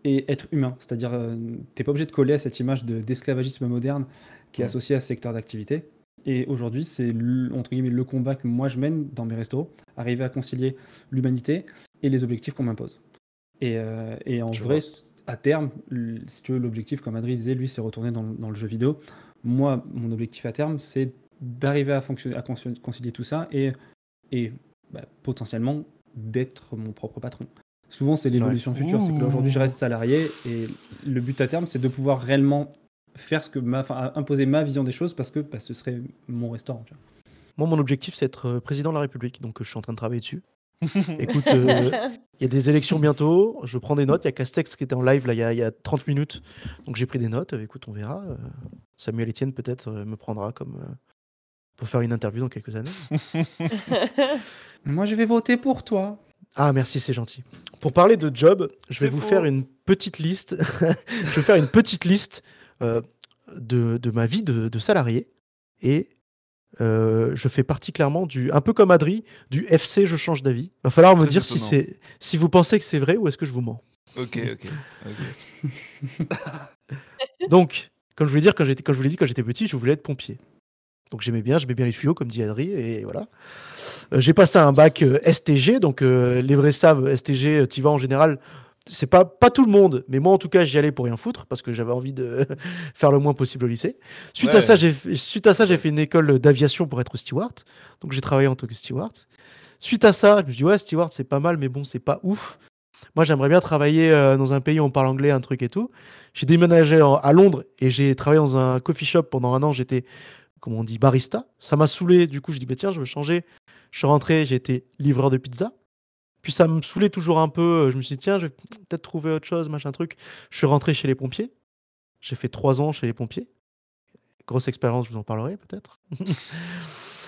et être humain. C'est-à-dire, euh, t'es pas obligé de coller à cette image de- d'esclavagisme moderne qui est Mm. associée à ce secteur d'activité. Et aujourd'hui, c'est le- entre guillemets le combat que moi je mène dans mes restos, arriver à concilier l'humanité et les objectifs qu'on m'impose. Et, euh, et en Je vrai, vois. à terme, si tu veux, l'objectif, comme Adri disait, lui, c'est retourner dans, le- dans le jeu vidéo. Moi, mon objectif à terme, c'est d'arriver à, fonctionner, à conci- concilier tout ça et, et bah, potentiellement d'être mon propre patron. Souvent, c'est l'évolution future. C'est que aujourd'hui, je reste salarié et le but à terme, c'est de pouvoir réellement faire ce que ma, enfin, imposer ma vision des choses parce que bah, ce serait mon restaurant. tu vois. Moi, mon objectif, c'est être euh, président de la République. Donc, euh, je suis en train de travailler dessus. Écoute, euh, il y a des élections bientôt. Je prends des notes. Il y a Castex qui était en live là, il, y a, il y a 30 minutes. Donc, j'ai pris des notes. Écoute, on verra. Samuel Etienne, peut-être, me prendra comme. euh, pour faire une interview dans quelques années. Moi, je vais voter pour toi. Ah, merci, c'est gentil. Pour parler de job, je vais vous faux. faire une petite liste. je vais faire une petite liste euh, de, de ma vie de, de salarié. Et euh, je fais particulièrement du. Un peu comme Adri, du FC, je change d'avis. Va falloir me dire si, c'est, si vous pensez que c'est vrai ou est-ce que je vous mens. Ok, ok. ok. Donc, comme je voulais dire, quand, j'étais, quand je vous l'ai dit, quand j'étais petit, je voulais être pompier. Donc j'aimais bien, j'aimais bien les tuyaux, comme dit Adri, et voilà. Euh, j'ai passé un bac euh, STG, donc euh, les vrais savent, STG, tu vas en général, c'est pas, pas tout le monde, mais moi en tout cas j'y allais pour rien foutre, parce que j'avais envie de faire le moins possible au lycée. Suite, à ça, j'ai, fait- suite à ça, j'ai fait une école d'aviation pour être steward, donc j'ai travaillé en tant que steward. Suite à ça, je me suis dit, ouais, steward c'est pas mal, mais bon, c'est pas ouf. Moi, j'aimerais bien travailler euh, dans un pays où on parle anglais, un truc et tout. J'ai déménagé en- à Londres et j'ai travaillé dans un coffee shop pendant un an. J'étais, comment on dit, barista. Ça m'a saoulé. Du coup, je dis, bah, tiens, je veux changer. Je suis rentré, j'ai été livreur de pizza. Puis ça me saoulait toujours un peu. Je me suis dit, tiens, je vais peut-être trouver autre chose, machin truc. Je suis rentré chez les pompiers. J'ai fait trois ans chez les pompiers. Grosse expérience, je vous en parlerai peut-être.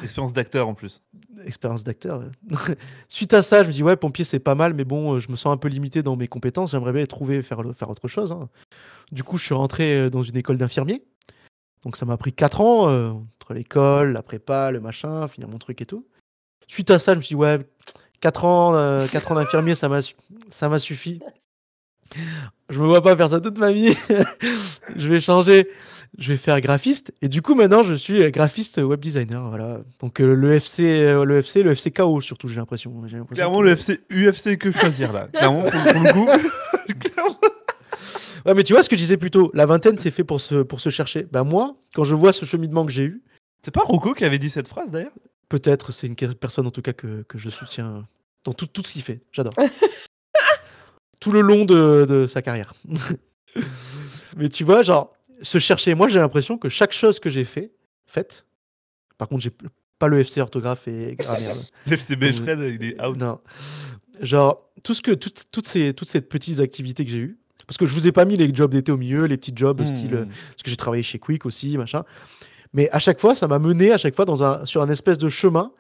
Expérience d'acteur en plus. expérience d'acteur. ouais. Suite à ça, je me dis ouais, pompier c'est pas mal, mais bon, euh, je me sens un peu limité dans mes compétences. J'aimerais bien trouver faire faire autre chose. hein. Du coup, je suis rentré euh, dans une école d'infirmier. Donc ça m'a pris 4 ans euh, entre l'école, la prépa, le machin, finir mon truc et tout. Suite à ça, je me suis dit ouais, 4 ans, euh, ans d'infirmier, ça m'a suffi. je me vois pas faire ça toute ma vie. je vais changer, je vais faire graphiste. Et du coup, maintenant, je suis graphiste web designer. Voilà. Donc euh, le FC, euh, le FC, le FC KO surtout, j'ai l'impression. J'ai l'impression Clairement, que- le FC, UFC que choisir là. Clairement, pour, pour le coup. Clairement. Ouais, mais tu vois ce que je disais plus tôt, la vingtaine, c'est fait pour se, pour se chercher. Ben moi, quand je vois ce cheminement que j'ai eu, C'est pas Rocco qui avait dit cette phrase d'ailleurs? Peut-être c'est une personne en tout cas que, que je soutiens dans tout, tout ce qu'il fait. J'adore. tout le long de, de sa carrière. mais tu vois, genre, se chercher, moi j'ai l'impression que chaque chose que j'ai fait, faite, par contre, j'ai pas le FC orthographe et grammaire. L'FC Becherel, il est out. Non. Genre, tout ce que, toutes, toutes, ces, toutes ces petites activités que j'ai eues, parce que je vous ai pas mis les jobs d'été au milieu, les petits jobs Hmm. style. euh, Parce que j'ai travaillé chez Quick aussi, machin. Mais à chaque fois, ça m'a mené à chaque fois dans un, sur un espèce de chemin,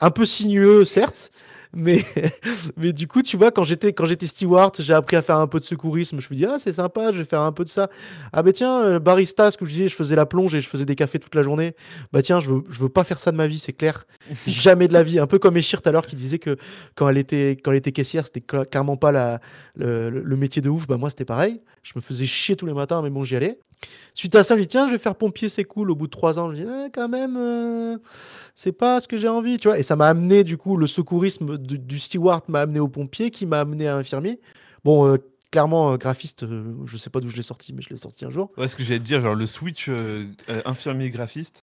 un peu sinueux, certes. Mais, mais du coup, tu vois, quand j'étais quand j'étais steward, j'ai appris à faire un peu de secourisme. Je me dis, ah, c'est sympa, je vais faire un peu de ça. Ah, ben tiens, euh, barista, ce que je disais, je faisais la plonge et je faisais des cafés toute la journée. Bah tiens, je veux, je veux pas faire ça de ma vie, c'est clair. Jamais de la vie. Un peu comme Echir tout à l'heure qui disait que quand elle était, quand elle était caissière, c'était cla- clairement pas la, le, le- le métier de ouf. Bah moi, c'était pareil. Je me faisais chier tous les matins, mais bon, j'y allais. Suite à ça, je dis tiens, je vais faire pompier, c'est cool. Au bout de trois ans, je dis Ah, quand même, euh, c'est pas ce que j'ai envie, tu vois. Et ça m'a amené du coup le secourisme du, du steward m'a amené au pompier, qui m'a amené à infirmier. Bon, euh, clairement euh, graphiste, euh, je sais pas d'où je l'ai sorti, mais je l'ai sorti un jour. Ouais, ce que j'allais te dire, genre le switch euh, euh, infirmier graphiste.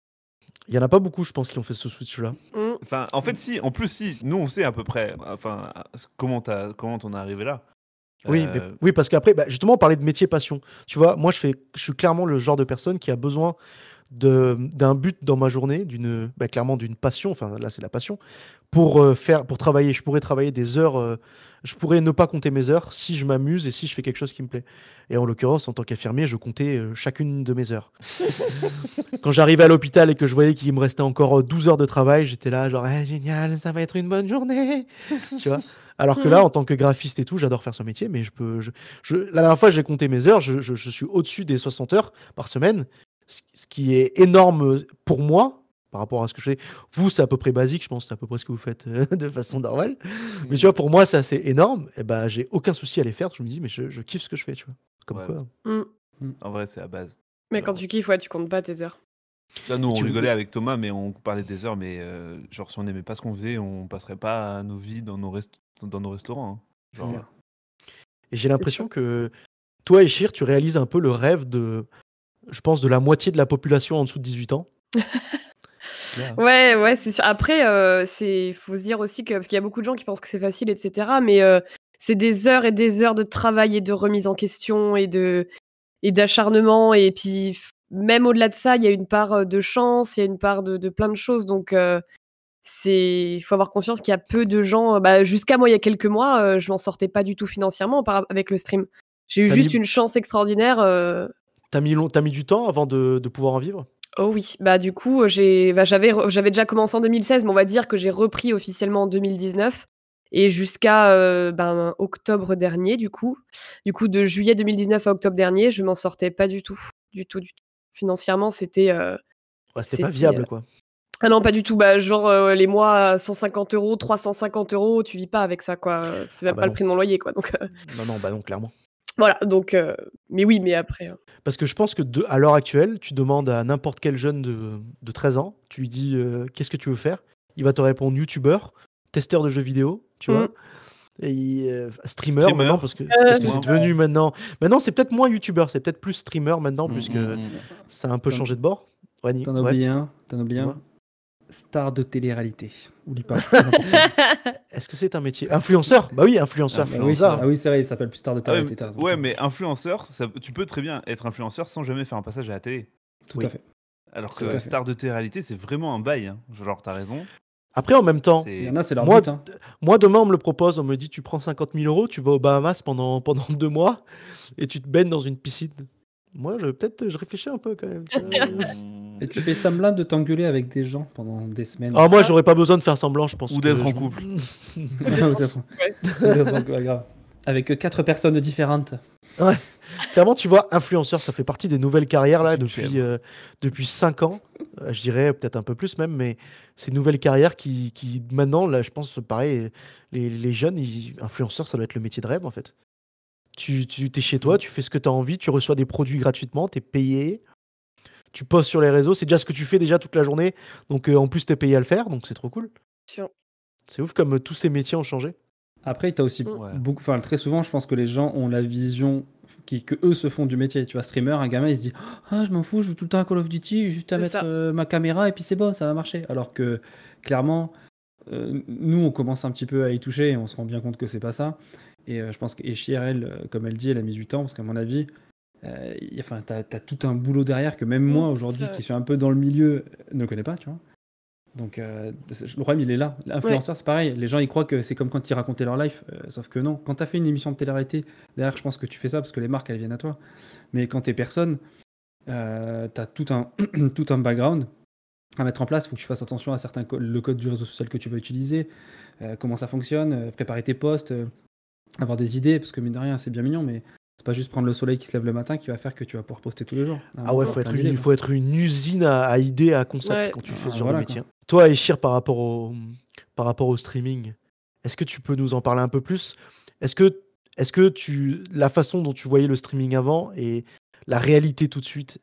Il y en a pas beaucoup, je pense, qui ont fait ce switch-là. Mm. Enfin, en fait, si, en plus, si, nous on sait à peu près, enfin, comment t'as, comment t'en es arrivé là. Oui, mais- Euh, oui, parce qu'après, bah, justement, on parlait de métier passion. Tu vois, moi, je, fais, je suis clairement le genre de personne qui a besoin d'un but dans ma journée, d'une, bah, clairement d'une passion. Enfin, là, c'est la passion pour euh, faire, pour travailler. Je pourrais travailler des heures. euh, je pourrais ne pas compter mes heures si je m'amuse et si je fais quelque chose qui me plaît. Et en l'occurrence, en tant qu'infirmier, je comptais euh, chacune de mes heures. Quand j'arrivais à l'hôpital et que je voyais qu'il me restait encore euh, 12 heures de travail, j'étais là, genre, Eh, génial, ça va être une bonne journée. tu vois? Alors que là, en tant que graphiste et tout, j'adore faire ce métier, mais je peux. Je, je- la dernière fois, j'ai compté mes heures, je, je- je suis au-dessus des 60 heures par semaine, ce, ce qui est énorme pour moi par rapport à ce que je fais. Vous, c'est à peu près basique, je pense, c'est à peu près ce que vous faites euh, de façon normale. Mais tu vois, pour moi, c'est assez énorme, et ben, j'ai aucun souci à les faire. Je me dis, mais je, je kiffe ce que je fais, tu vois. Comme Ouais. quoi. Mm. En vrai, c'est à base. Mais quand tu kiffes, ouais, tu comptes pas tes heures. Là, nous, on Tu- rigolait avec Thomas, mais on parlait des heures, mais euh, genre, si on n'aimait pas ce qu'on faisait, on passerait pas nos vies dans nos, rest- dans nos restaurants. hein. Genre, C'est- Et j'ai l'impression que toi, Echir, tu réalises un peu le rêve de, je pense, de la moitié de la population en dessous de 18 ans. clair. Ouais, ouais, c'est sûr. Après, euh, c'est faut se dire aussi que parce qu'il y a beaucoup de gens qui pensent que c'est facile, etc. Mais euh, c'est des heures et des heures de travail et de remise en question et de et d'acharnement et puis même au-delà de ça, il y a une part euh, de chance, il y a une part de, de plein de choses. Donc euh, c'est il faut avoir conscience qu'il y a peu de gens. euh, Bah, jusqu'à moi, il y a quelques mois, euh, je m'en sortais pas du tout financièrement par- avec le stream. J'ai eu juste mis- une chance extraordinaire. euh, T'as mis, long- mis du temps avant de, de pouvoir en vivre? Oh oui, bah du coup, euh, bah, j'avais, déjà commencé en 2016, mais on va dire que j'ai repris officiellement en 2019 et jusqu'à euh, ben, octobre dernier, du coup, du coup de juillet 2019 à octobre dernier, je m'en sortais pas du tout, du tout, du tout. Financièrement, c'était, Ouais, C'était pas viable, quoi. Ah non, pas du tout. Bah genre euh, les mois à 150 euros, 350 euros, tu vis pas avec ça, quoi. C'est même Ah bah pas non. le prix de mon loyer, quoi. Donc euh, Non, non, bah non, clairement. voilà. Donc, euh, mais oui, mais après. hein. Parce que je pense que de, à l'heure actuelle, tu demandes à n'importe quel jeune de, de 13 ans, tu lui dis euh, qu'est-ce que tu veux faire? Il va te répondre youtubeur, testeur de jeux vidéo, tu Mm. vois. Et il, euh, streamer, Streamer. maintenant, parce que c'est parce que Euh, c'est devenu maintenant. Maintenant, c'est peut-être moins youtubeur, c'est peut-être plus streamer maintenant, Mm, puisque mm, mm. ça a un peu T'en- changé de bord. T'en as ouais. oublié un, t'en as oublié Dis-moi. Star de télé-réalité. Oublie pas. Est-ce que c'est un métier Influenceur? Bah oui, influenceur. Ah oui, c'est ça. ah oui, c'est vrai, il s'appelle plus Star de Ah ouais, télé-réalité. ouais, mais influenceur, ça- tu peux très bien être influenceur sans jamais faire un passage à la télé. Tout oui. à fait. Alors que fait. star de télé-réalité, c'est vraiment un bail. hein. Genre, t'as raison. Après, en même temps, Il y en a, c'est leur Moi, but. hein. Moi, demain, on me le propose, on me dit tu prends 50 000 euros, tu vas aux Bahamas pendant, pendant deux mois et tu te baignes dans une piscine. Moi, je peut-être je réfléchis un peu quand même. Mm. Et tu fais semblant de t'engueuler avec des gens pendant des semaines. Alors moi, j'aurais pas besoin de faire semblant, je pense. Ou d'être en je- couple. Ouais. Avec quatre personnes différentes. Clairement, tu vois, influenceur, ça fait partie des nouvelles carrières là depuis euh, depuis cinq ans. Euh, je dirais peut-être un peu plus même, mais ces nouvelles carrières qui, qui maintenant, là, je pense, pareil, les, les jeunes, ils, influenceurs, ça doit être le métier de rêve en fait. Tu, tu es chez toi, tu fais ce que tu as envie, tu reçois des produits gratuitement, tu es payé. Tu postes sur les réseaux, c'est déjà ce que tu fais déjà toute la journée. Donc euh, en plus, tu es payé à le faire, donc c'est trop cool. C'est ouf comme euh, tous ces métiers ont changé. Après, tu as aussi Ouais. beaucoup. Enfin, très souvent, je pense que les gens ont la vision qui, que eux se font du métier. Tu vois, streamer, un gamin, il se dit Ah, je m'en fous, je joue tout le temps à Call of Duty, j'ai juste à mettre euh, ma caméra et puis c'est bon, ça va marcher. Alors que clairement, euh, nous, on commence un petit peu à y toucher et on se rend bien compte que c'est pas ça. Et euh, je pense qu'Echir, elle, euh, comme elle dit, elle a mis du temps parce qu'à mon avis, euh, y a- enfin, tu as, tout un boulot derrière que même moi aujourd'hui, qui suis un peu dans le milieu, ne connais pas, tu vois. Donc, euh, le problème, il est là. L'influenceur, c'est pareil. Les gens, ils croient que c'est comme quand ils racontaient leur life. euh, sauf que non. Quand tu as fait une émission de télé-réalité, derrière, je pense que tu fais ça parce que les marques, elles viennent à toi. Mais quand tu es personne, tu as tout un, tout un background à mettre en place. Il faut que tu fasses attention à certains co- le code du réseau social que tu vas utiliser, comment ça fonctionne, préparer tes posts, avoir des idées. Parce que, mine de rien, c'est bien mignon, mais c'est pas juste prendre le soleil qui se lève le matin qui va faire que tu vas pouvoir poster tous les jours. Ah ouais, faut être une idée, faut être une usine à, à idées, à concepts Ouais. quand tu fais Ah, ce genre voilà, de quoi. métier. Toi, Echir, par rapport au, par rapport au streaming, est-ce que tu peux nous en parler un peu plus? Est-ce que, est que tu, la façon dont tu voyais le streaming avant et la réalité tout de suite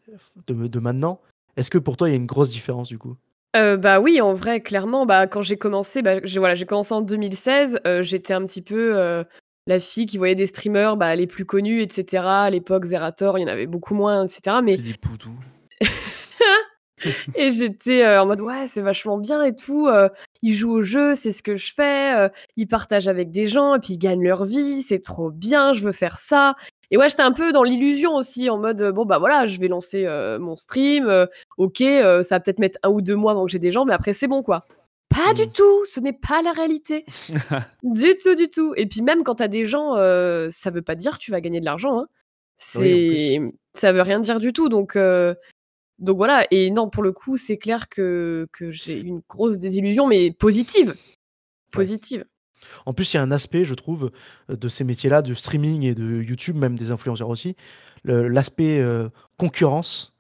de, de maintenant, est-ce que pour toi il y a une grosse différence du coup? Euh, bah oui, en vrai, clairement, bah, quand j'ai commencé, bah, j'ai voilà, j'ai commencé en 2016, heu, j'étais un petit peu, heu, la fille qui voyait des streamers, bah, les plus connus et cetera. À l'époque, Zerator, il y en avait beaucoup moins et cetera, mais Poutou. et j'étais, heu, en mode: «Ouais, c'est vachement bien et tout, heu, ils jouent au jeu, c'est ce que je fais, heu, ils partagent avec des gens et puis ils gagnent leur vie, c'est trop bien, je veux faire ça» et ouais, j'étais un peu dans l'illusion aussi en mode, heu: «Bon, bah, voilà, je vais lancer, heu, mon stream, OK, ça va peut-être mettre 1 ou 2 mois avant que j'ai des gens, mais après c'est bon, quoi». Pas du Mmh. tout, ce n'est pas la réalité. Du tout, du tout et puis même quand tu as des gens, heu, ça veut pas dire que tu vas gagner de l'argent, hein. Oui, C'est ça veut rien dire du tout donc heu, donc voilà et non, pour le coup, c'est clair que que j'ai une grosse désillusion, mais positive. Positive. En plus, il y a un aspect, je trouve, euh, de ces métiers-là, du streaming et de YouTube, même des influenceurs aussi, l'aspect euh, concurrence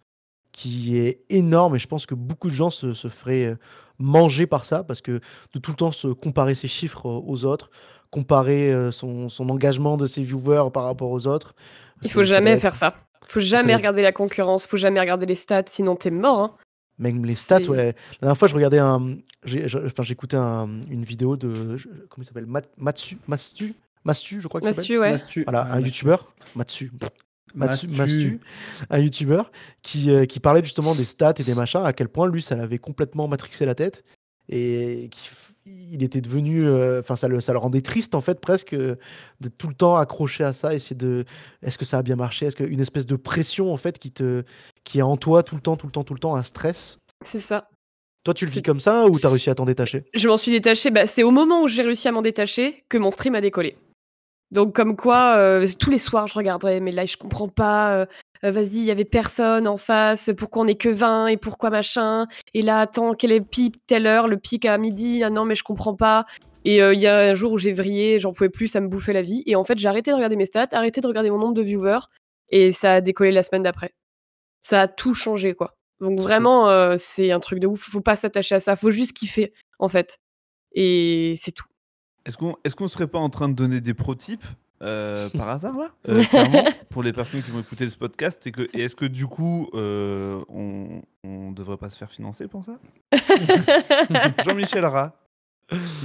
qui est énorme et je pense que beaucoup de gens se, se feraient manger par ça parce que de tout le temps se comparer ses chiffres euh, aux autres, comparer euh, son, son engagement de ses viewers par rapport aux autres. Il c'est- faut jamais être- faire ça. Faut jamais regarder la concurrence, faut jamais regarder les stats, sinon tu es mort, hein. Même les stats, C'est- ouais. La dernière fois, je regardais un. j'écoutais un- une vidéo de. je- Comment il s'appelle? Mat- Matsu Mastu Mastu, je crois que Mathieu, ouais. Mastu. Voilà, Ouais, un Mastu. youtubeur, Matsu. Mastu. Mastu, un youtubeur qui, euh, qui parlait justement des stats et des machins, à quel point lui, ça l'avait complètement matrixé la tête et qui il était devenu, euh, enfin ça, le, ça le rendait triste en fait presque euh, de tout le temps accrocher à ça, essayer de, est-ce que ça a bien marché, est-ce qu'une espèce de pression en fait qui te, qui est en toi tout le temps, tout le temps, tout le temps, un stress? C'est ça. Toi, tu le vis comme ça ou t'as réussi à t'en détacher? Je m'en suis détachée, bah, c'est au moment où j'ai réussi à m'en détacher que mon stream a décollé. Donc comme quoi, euh, tous les soirs, je regarderais mes lives, je comprends pas. euh, euh, Vas-y, il y avait personne en face. Pourquoi on est que 20 et pourquoi machin? Et là, attends, quel est le pic telle heure Le pic à midi? Ah non, mais je comprends pas. Et euh, il y a un jour où j'ai vrillé, j'en pouvais plus, ça me bouffait la vie. Et en fait, j'ai arrêté de regarder mes stats, arrêté de regarder mon nombre de viewers, et ça a décollé la semaine d'après. Ça a tout changé, quoi. Donc vraiment, euh, c'est un truc de ouf. Faut pas s'attacher à ça. Faut juste kiffer, en fait. Et c'est tout. Est-ce qu'on est qu'on serait pas en train de donner des pro-tips euh, par hasard là Euh, pour les personnes qui vont écouter ce podcast et que et est-ce que du coup euh, on on devrait pas se faire financer pour ça? Jean-Michel Rat.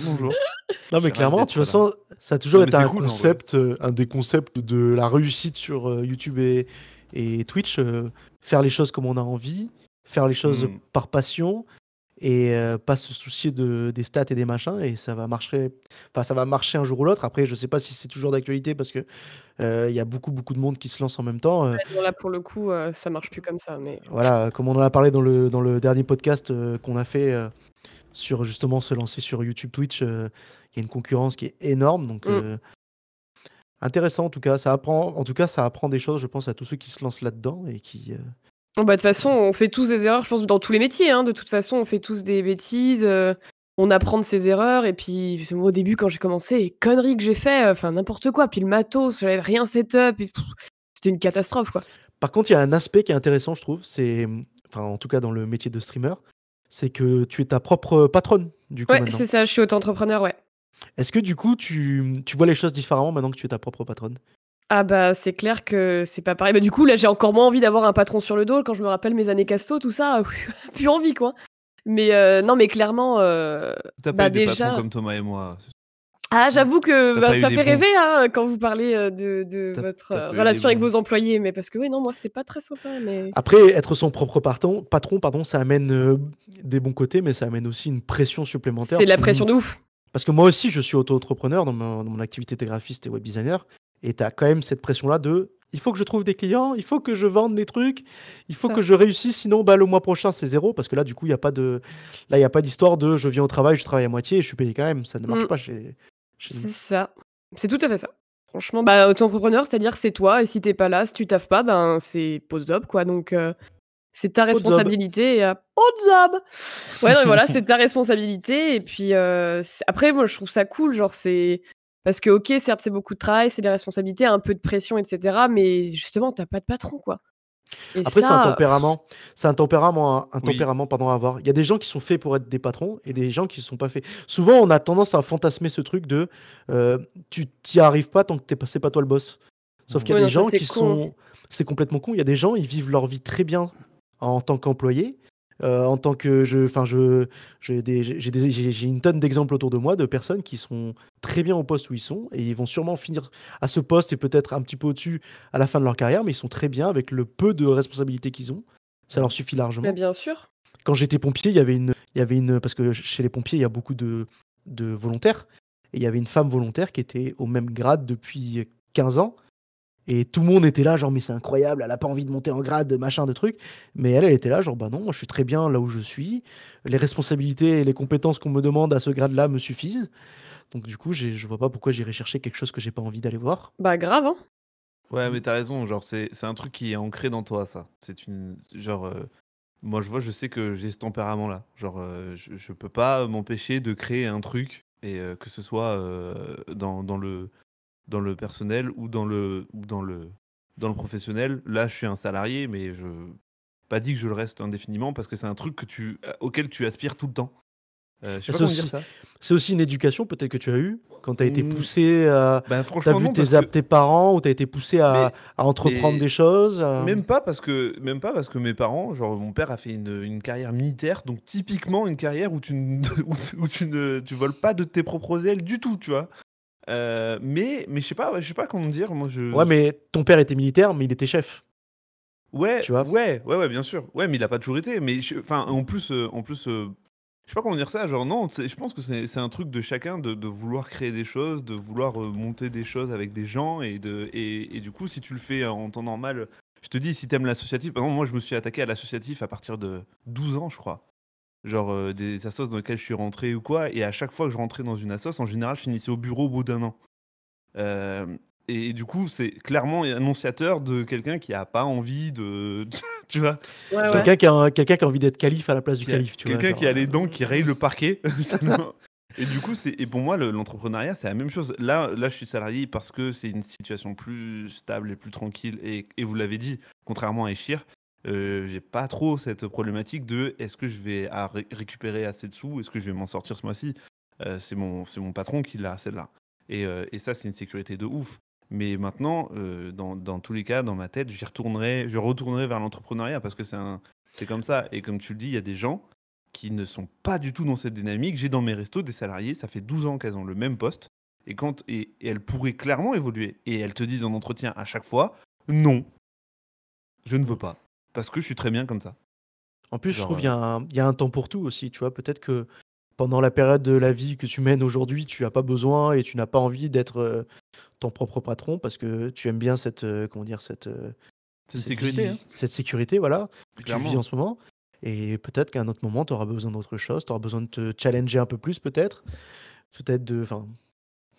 Bonjour. Non, mais clairement, là. façon, ça a toujours Non, été un cool, concept, euh, un des concepts de la réussite sur euh, YouTube et, et Twitch. euh, faire les choses comme on a envie, faire les choses Mm. par passion et euh, pas se soucier de, des stats et des machins. Et ça va marcher, enfin, ça va marcher un jour ou l'autre. Après, je sais pas si c'est toujours d'actualité parce que euh, il y a beaucoup, beaucoup de monde qui se lance en même temps. euh, là, pour le coup, ça marche plus comme ça. Mais voilà, comme on en a parlé dans le, dans le dernier podcast qu'on a fait sur justement se lancer sur YouTube, Twitch, il y a une concurrence qui est énorme. Donc, Mm. intéressant en tout cas. Ça apprend, en tout cas, ça apprend des choses, je pense, à tous ceux qui se lancent là-dedans et qui. Bah, de toute façon, on fait tous des erreurs, je pense, dans tous les métiers. hein. De toute façon, on fait tous des bêtises. euh, on apprend de ses erreurs. Et puis, moi, au début, quand j'ai commencé, les conneries que j'ai fait, euh, enfin, n'importe quoi. Puis le matos, j'avais rien setup. C'était une catastrophe, quoi. Par contre, il y a un aspect qui est intéressant, je trouve. C'est, enfin, en tout cas, dans le métier de streamer, c'est que tu es ta propre patronne du coup Ouais, c'est ça, je suis auto-entrepreneur, ouais. Est-ce que du coup, tu, tu vois les choses différemment maintenant que tu es ta propre patronne? Ah bah, c'est clair que c'est pas pareil. Bah, du coup, là, j'ai encore moins envie d'avoir un patron sur le dos quand je me rappelle mes années casto, tout ça, plus envie, quoi. Mais heu, non, mais clairement, heu, Tu pas bah, eu des patrons déjà comme Thomas et moi. ah, j'avoue que, bah, pas ça fait rêver, hein, quand vous parlez, heu, de votre, pas relation avec bons. vos employés, mais parce que oui, non, moi, c'était pas très sympa, mais Après, être son propre patron, patron pardon, ça amène euh, des bons côtés, mais ça amène aussi une pression supplémentaire. c'est la pression nous- de ouf. Parce que moi aussi, je suis auto-entrepreneur dans mon, dans mon activité de graphiste et web designer. Et tu as quand même cette pression-là de il faut que je trouve des clients, il faut que je vende des trucs, il faut Ça. que je réussisse, sinon bah, le mois prochain c'est zéro. Parce que là, du coup, il n'y a pas de là, il y a pas d'histoire de je viens au travail, je travaille à moitié et je suis payé quand même. Ça ne marche Mm. pas chez, chez. C'est ça. C'est tout à fait ça. Franchement, bah, auto-entrepreneur, c'est-à-dire c'est toi et si t'es pas là, si tu taffes pas, ben, c'est pause job, quoi, donc heu, c'est ta responsabilité et pause job! Ouais, non, voilà, c'est ta responsabilité et puis, heu, c après moi, je trouve ça cool, genre, c'est parce que OK, certes, c'est beaucoup de travail, c'est des responsabilités, un peu de pression et cetera, mais justement, t'as pas de patron, quoi et Après, c'est un tempérament. C'est un tempérament, un Oui. tempérament pardon, à avoir. Il y a des gens qui sont faits pour être des patrons et des gens qui ne sont pas faits. Souvent, on a tendance à fantasmer ce truc de euh, tu t'y arrives pas tant que t'es pas, c'est pas toi le boss. Sauf qu'il y a Ouais, des non, gens qui con. sont. C'est complètement con. Il y a des gens, ils vivent leur vie très bien en tant qu'employés. Euh, en tant que je, enfin je, j'ai une tonne d'exemples autour de moi de personnes qui sont très bien au poste où ils sont et ils vont sûrement finir à ce poste et peut-être un petit peu au-dessus à la fin de leur carrière, mais ils sont très bien avec le peu de responsabilités qu'ils ont. Ça leur suffit largement. bien sûr. Quand j'étais pompier, il y avait une, il y avait une, parce que chez les pompiers, il y a beaucoup de, de volontaires, et il y avait une femme volontaire qui était au même grade depuis 15 ans, et tout le monde était là, genre, mais c'est incroyable, elle a pas envie de monter en grade, machin, de trucs, mais elle, elle était là, genre, bah non, moi je suis très bien là où je suis, les responsabilités et les compétences qu'on me demande à ce grade-là me suffisent, donc du coup, je vois pas pourquoi j'irais chercher quelque chose que j'ai pas envie d'aller voir. Bah, grave, hein. Ouais, mais t'as raison, genre c'est c'est un truc qui est ancré dans toi, ça. C'est une genre euh, moi je vois, je sais que j'ai ce tempérament-là. Genre euh, je, je peux pas m'empêcher de créer un truc et euh, que ce soit euh, dans, dans le dans le personnel ou dans le ou dans le dans le professionnel. Là, je suis un salarié, mais je pas dit que je le reste indéfiniment parce que c'est un truc que tu auquel tu aspires tout le temps. Euh, C'est aussi- une éducation peut-être que tu as eu quand tu as été Mm. poussé à... T'as franchement vu non, tes, que- tes parents ou t'as été poussé à, Mais- à entreprendre mais- des choses à- Même pas parce que même pas parce que mes parents, genre mon père a fait une, une carrière militaire, donc typiquement une carrière où tu ne où, tu- où tu ne tu voles pas de tes propres ailes du tout, tu vois. Euh, mais mais je sais pas, ouais, je sais pas comment dire. Moi je Ouais, mais ton père était militaire, mais il était chef. ouais tu vois. ouais ouais ouais bien sûr. Ouais, mais il a pas toujours été. Mais je- enfin en plus euh, en plus euh, je sais pas comment dire ça. Genre non, je pense que c'est un truc de chacun de, de vouloir créer des choses, de vouloir euh, monter des choses avec des gens et de et, et du coup si tu le fais en temps normal. Je te dis, si t'aimes l'associatif, par exemple, moi je me suis attaqué à l'associatif à partir de 12 ans, je crois. Genre euh, des assos dans lesquelles je suis rentré ou quoi, et à chaque fois que je rentrais dans une assos, en général, je finissais au bureau au bout d'un an. Euh, et, du coup, c'est clairement annonciateur de quelqu'un qui a pas envie de. tu vois Ouais, ouais. Quelqu'un qui, a- quelqu'un qui a envie d'être calife à la place du qui a- calife. tu vois, Quelqu'un genre, qui a les euh, dents qui raye le parquet. Et du coup, c'est et pour moi, le- l'entrepreneuriat, c'est la même chose. Là, là, je suis salarié parce que c'est une situation plus stable et plus tranquille. Et, et vous l'avez dit, contrairement à Echir, euh, j'ai pas trop cette problématique de est-ce que je vais récupérer assez de sous, est-ce que je vais m'en sortir ce mois-ci? Euh, c'est mon, mon patron qui l'a, celle-là. Et, euh, et ça, c'est une sécurité de ouf. Mais maintenant, dans, dans tous les cas, dans ma tête, j'y retournerai, je retournerai vers l'entrepreneuriat parce que c'est c'est comme ça. Et comme tu le dis, il y a des gens qui ne sont pas du tout dans cette dynamique. J'ai dans mes restos des salariés, ça fait 12 ans qu'elles ont le même poste. Et, quand, et, et elles pourraient clairement évoluer. Et elles te disent en entretien à chaque fois, non, je ne veux pas. Parce que je suis très bien comme ça. En plus, je Genre, trouve qu'il y, a un- il y a un temps pour tout aussi. Tu vois, peut-être que pendant la période de la vie que tu mènes aujourd'hui, tu n'as pas besoin et tu n'as pas envie d'être euh, ton propre patron parce que tu aimes bien cette, euh, comment dire, cette, euh, C'est une cette sécurité. vie- hein. cette sécurité, voilà, que tu Clairement. vis en ce moment. Et peut-être qu'à un autre moment, tu auras besoin d'autre chose, tu auras besoin de te challenger un peu plus, peut-être. Peut-être de. Enfin,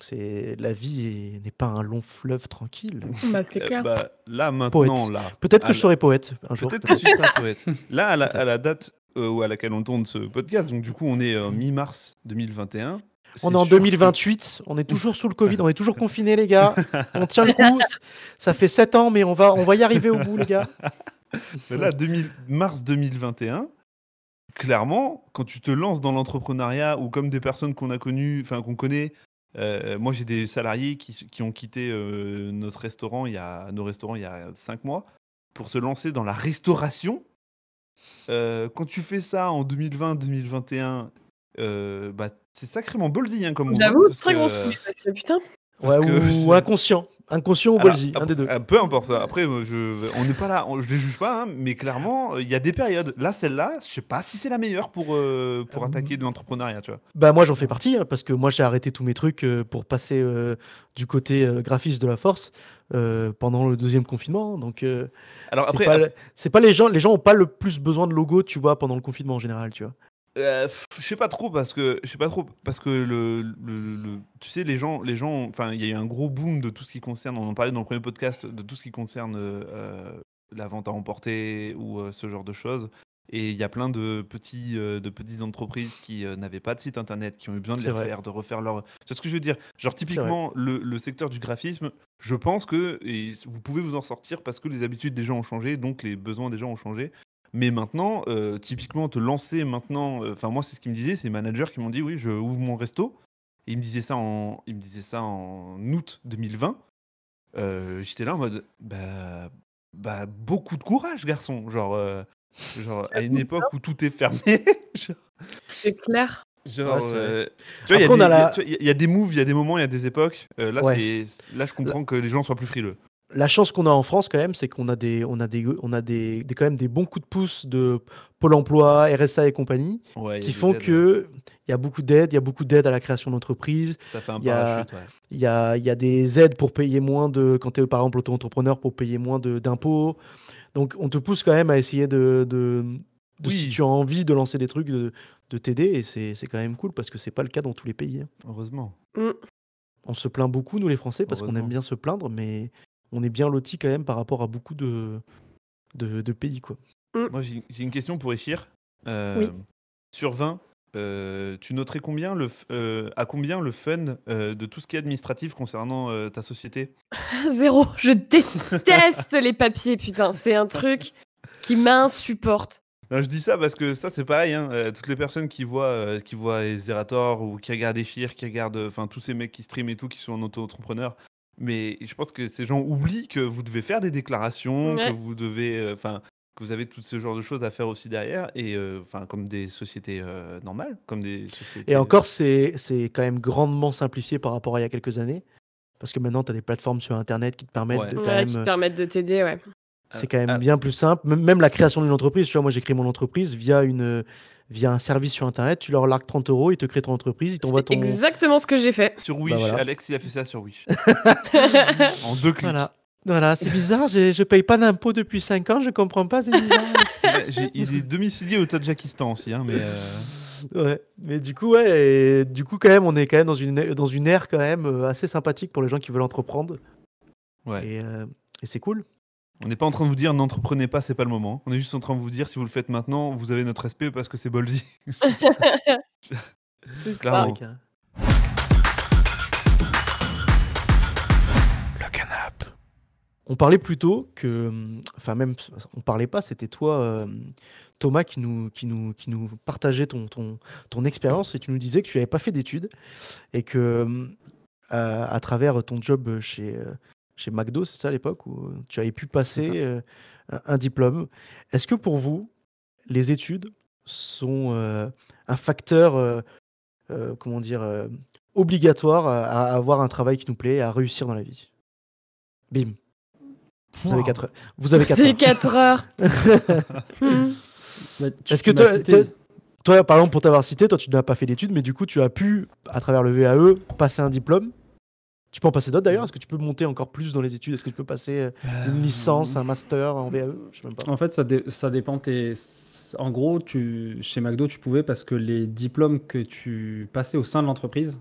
c'est la vie est- n'est pas un long fleuve tranquille. Bah, c'est Euh, bah, là, maintenant, Poète. là. Peut-être que je serai poète un jour. Peut-être que tu seras poète. Là, à la, à la date euh, à laquelle on tourne ce podcast, donc du coup, on est euh, mi-mars 2021. On est en sûr que- 2028, on est toujours sous le Covid, on est toujours confinés, les gars. On tient le coup. Ça fait 7 ans, mais on va, on va y arriver au bout, les gars. Mais là, 2000 mars 2021, clairement, quand tu te lances dans l'entrepreneuriat ou comme des personnes qu'on a connues, enfin qu'on connaît, Euh, moi, j'ai des salariés qui, ont quitté euh, notre restaurant il y a, nos restaurants il y a 5 mois pour se lancer dans la restauration. Euh, quand tu fais ça en 2020-2021, euh, bah, c'est sacrément ballsy hein, comme. J'avoue, très gros truc, parce que putain. Ouais, que- ou inconscient. Inconscient ou ballsy, un des deux. euh, Peu importe. Après, euh, je, on n'est pas là, on- je les juge pas, hein, mais clairement, euh, il y a des périodes. Là, celle-là, je sais pas si c'est la meilleure pour, euh, pour attaquer de l'entrepreneuriat, tu vois. Bah moi j'en fais partie hein, parce que moi j'ai arrêté tous mes trucs euh, pour passer euh, du côté graphiste de la force pendant le deuxième confinement. Donc euh, Alors après, pas le- c'est pas les gens, les gens ont pas le plus besoin de logo, tu vois, pendant le confinement en général, tu vois. Euh, je sais pas trop parce que je sais pas trop parce que le, le- le- tu sais les gens les gens enfin il y a eu un gros boom de tout ce qui concerne on en parlait dans le premier podcast de tout ce qui concerne euh, la vente à emporter ou euh, ce genre de choses. Et il y a plein de petits de petites entreprises qui n'avaient pas de site internet qui ont eu besoin de les vrai. refaire de refaire leur c'est ce que je veux dire? Genre typiquement le, le secteur du graphisme je pense que et vous pouvez vous en sortir parce que les habitudes des gens ont changé donc les besoins des gens ont changé mais maintenant, euh, typiquement, te lancer maintenant, euh, enfin moi c'est ce qu'ils me disaient, c'est les managers qui m'ont dit oui, je ouvre mon resto. Et ils me disaient ça en, ils me disaient ça en août 2020. Euh, J'étais là en mode, bah, bah beaucoup de courage, garçon. Genre, euh, genre à une époque où tout est fermé. genre, C'est clair. genre, Ouais, euh, tu vois, il y, a des- la- y a- moves, il y a des moments, il y a des époques. Euh, là, Ouais. c'est, là, je comprends que les gens soient plus frileux. La chance qu'on a en France quand même, c'est qu'on a des, on a des, on a des, des- quand même des bons coups de pouce de Pôle Emploi, RSA et compagnie, Ouais, qui font que il y a beaucoup d'aides, il y a beaucoup d'aides à la création d'entreprises. ça fait un il y a- parachute. ouais. Il y a, il y a des aides pour payer moins de, quand tu es par exemple auto-entrepreneur, pour payer moins de- d'impôts. Donc on te pousse quand même à essayer de, de, de- Oui. si tu as envie de lancer des trucs, de, de t'aider. Et c'est c'est quand même cool parce que c'est pas le cas dans tous les pays. hein. Heureusement. On se plaint beaucoup, nous les Français, parce qu'on aime bien se plaindre, mais on est bien lotis quand même par rapport à beaucoup de, de, de pays. Quoi. Moi, j'ai une question pour Echir. Euh, Oui. Sur 20, euh, tu noterais combien le, f- euh, à combien le fun euh, de tout ce qui est administratif concernant euh, ta société? Zéro. Je déteste les papiers, putain. C'est un truc qui m'insupporte. Non, Je dis ça parce que ça, c'est pareil. hein, euh, toutes les personnes qui voient, euh, qui voient les Zerator ou qui regardent Echir, qui regardent euh, enfin tous ces mecs qui streament et tout, qui sont en auto-entrepreneur. Mais je pense que ces gens oublient que vous devez faire des déclarations, Ouais. que vous devez, euh, enfin, que vous avez tout ce genre de choses à faire aussi derrière, et euh, enfin comme des sociétés euh, normales, comme des sociétés. Et encore, c'est c'est quand même grandement simplifié par rapport à il y a quelques années. Parce que maintenant, tu as des plateformes sur Internet qui te permettent Ouais. de quand Ouais, même. qui te permettent de t'aider, ouais. C'est quand même bien plus simple. Même- Même la création d'une entreprise, tu vois, moi j'ai créé mon entreprise via, une, via un service sur Internet. Tu leur largues 30 euros, ils te créent ton entreprise, ils t'envoient C'est ton. exactement ce que j'ai fait. Sur Wish, voilà. Alex, il a fait ça sur Wish. en deux clics. Voilà. Voilà, c'est bizarre, je paye pas d'impôts depuis 5 ans, je comprends pas, c'est bizarre. J'ai- il est domicilié au Tadjikistan aussi, hein, mais euh, ouais, mais du coup, ouais, et du coup, quand même, on est quand même dans une, dans une ère quand même euh, assez sympathique pour les gens qui veulent entreprendre. ouais. Et, euh, et c'est cool. On n'est pas en train de vous dire n'entreprenez pas, c'est pas le moment. On est juste en train de vous dire si vous le faites maintenant, vous avez notre respect parce que c'est ballsy. Clairement. Ouais, Le canap. On parlait plutôt que, enfin même, on parlait pas, c'était toi, euh, Thomas, qui nous, qui nous, qui nous partageait ton, ton, ton expérience et tu nous disais que tu n'avais pas fait d'études et que à, à travers ton job chez, euh, chez McDo, c'est ça à l'époque, où tu avais pu passer euh, un, diplôme. Est-ce que pour vous, les études sont euh, un facteur, euh, euh, comment dire, euh, obligatoire à, à avoir un travail qui nous plaît, à réussir dans la vie? Bim. Vous avez 4 heures. Vous avez 4 C'est heures. 4 heures. Bah, Est-ce que toi, cité- toi- toi, par exemple, pour t'avoir cité, toi, tu n'as pas fait d'études, mais du coup, tu as pu, à travers le VAE, passer un diplôme? Tu peux en passer d'autres d'ailleurs? Est-ce que tu peux monter encore plus dans les études? Est-ce que tu peux passer euh, une licence, un master en VAE Je sais même pas. En fait, ça, dé- ça dépend. Tes... En gros, tu... chez McDo, tu pouvais parce que les diplômes que tu passais au sein de l'entreprise,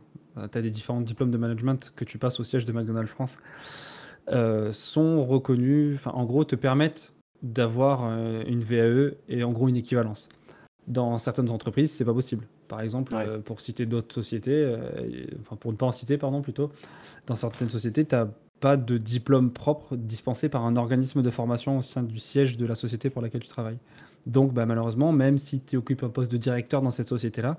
tu as des différents diplômes de management que tu passes au siège de McDonald's France, euh, sont reconnus, en gros, te permettent d'avoir euh, une VAE et en gros une équivalence. Dans certaines entreprises, c'est pas possible. Par exemple, Ouais. euh, pour citer d'autres sociétés, euh, enfin pour ne pas en citer, pardon, plutôt, dans certaines sociétés, tu n'as pas de diplôme propre dispensé par un organisme de formation au sein du siège de la société pour laquelle tu travailles. Donc, bah, malheureusement, même si tu occupes un poste de directeur dans cette société-là,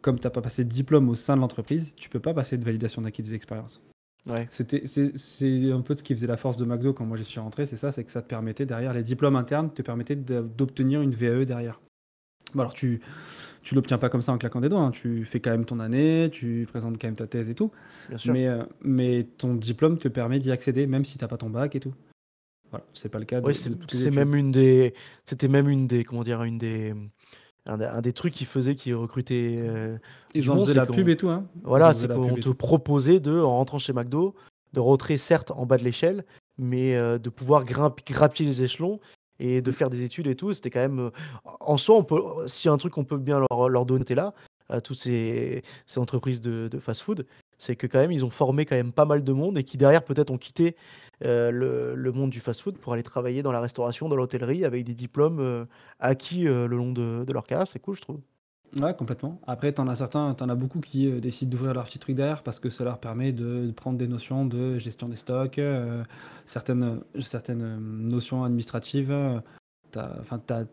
comme tu n'as pas passé de diplôme au sein de l'entreprise, tu peux pas passer de validation d'acquis des expériences. Ouais. C'était, c'est, un peu ce qui faisait la force de McDo quand moi j'y suis rentré, c'est ça, c'est que ça te permettait derrière, les diplômes internes te permettaient d'obtenir une VAE derrière. Bon alors tu, tu l'obtiens pas comme ça en claquant des doigts, hein. tu fais quand même ton année, tu présentes quand même ta thèse et tout, Bien sûr. mais, euh, mais ton diplôme te permet d'y accéder même si t'as pas ton bac et tout. Voilà, c'est pas le cas de, Oui, de c'est même une des. C'était même une des. Comment dire Une des. Un, des- un des trucs qu'ils faisaient qui recrutaient. euh, Ils faisaient c'est la pub et tout, hein. Voilà, c'est qu'on te proposait de, en rentrant chez McDo, de rentrer certes en bas de l'échelle, mais euh, de pouvoir grimper, grappiller les échelons et de faire des études et tout. C'était quand même. euh, en soi, on peut, si un truc qu'on peut bien leur, leur donner là, à toutes ces, entreprises de, fast-food, c'est que quand même, ils ont formé quand même pas mal de monde et qui derrière peut-être ont quitté euh, le, monde du fast-food pour aller travailler dans la restauration, dans l'hôtellerie avec des diplômes euh, acquis euh, le long de, de leur carrière. C'est cool, je trouve. Ouais, complètement. Après, t'en as certains, t'en as beaucoup qui euh, décident d'ouvrir leur petit truc derrière parce que ça leur permet de, prendre des notions de gestion des stocks, euh, certaines, certaines euh, notions administratives. euh, t'as-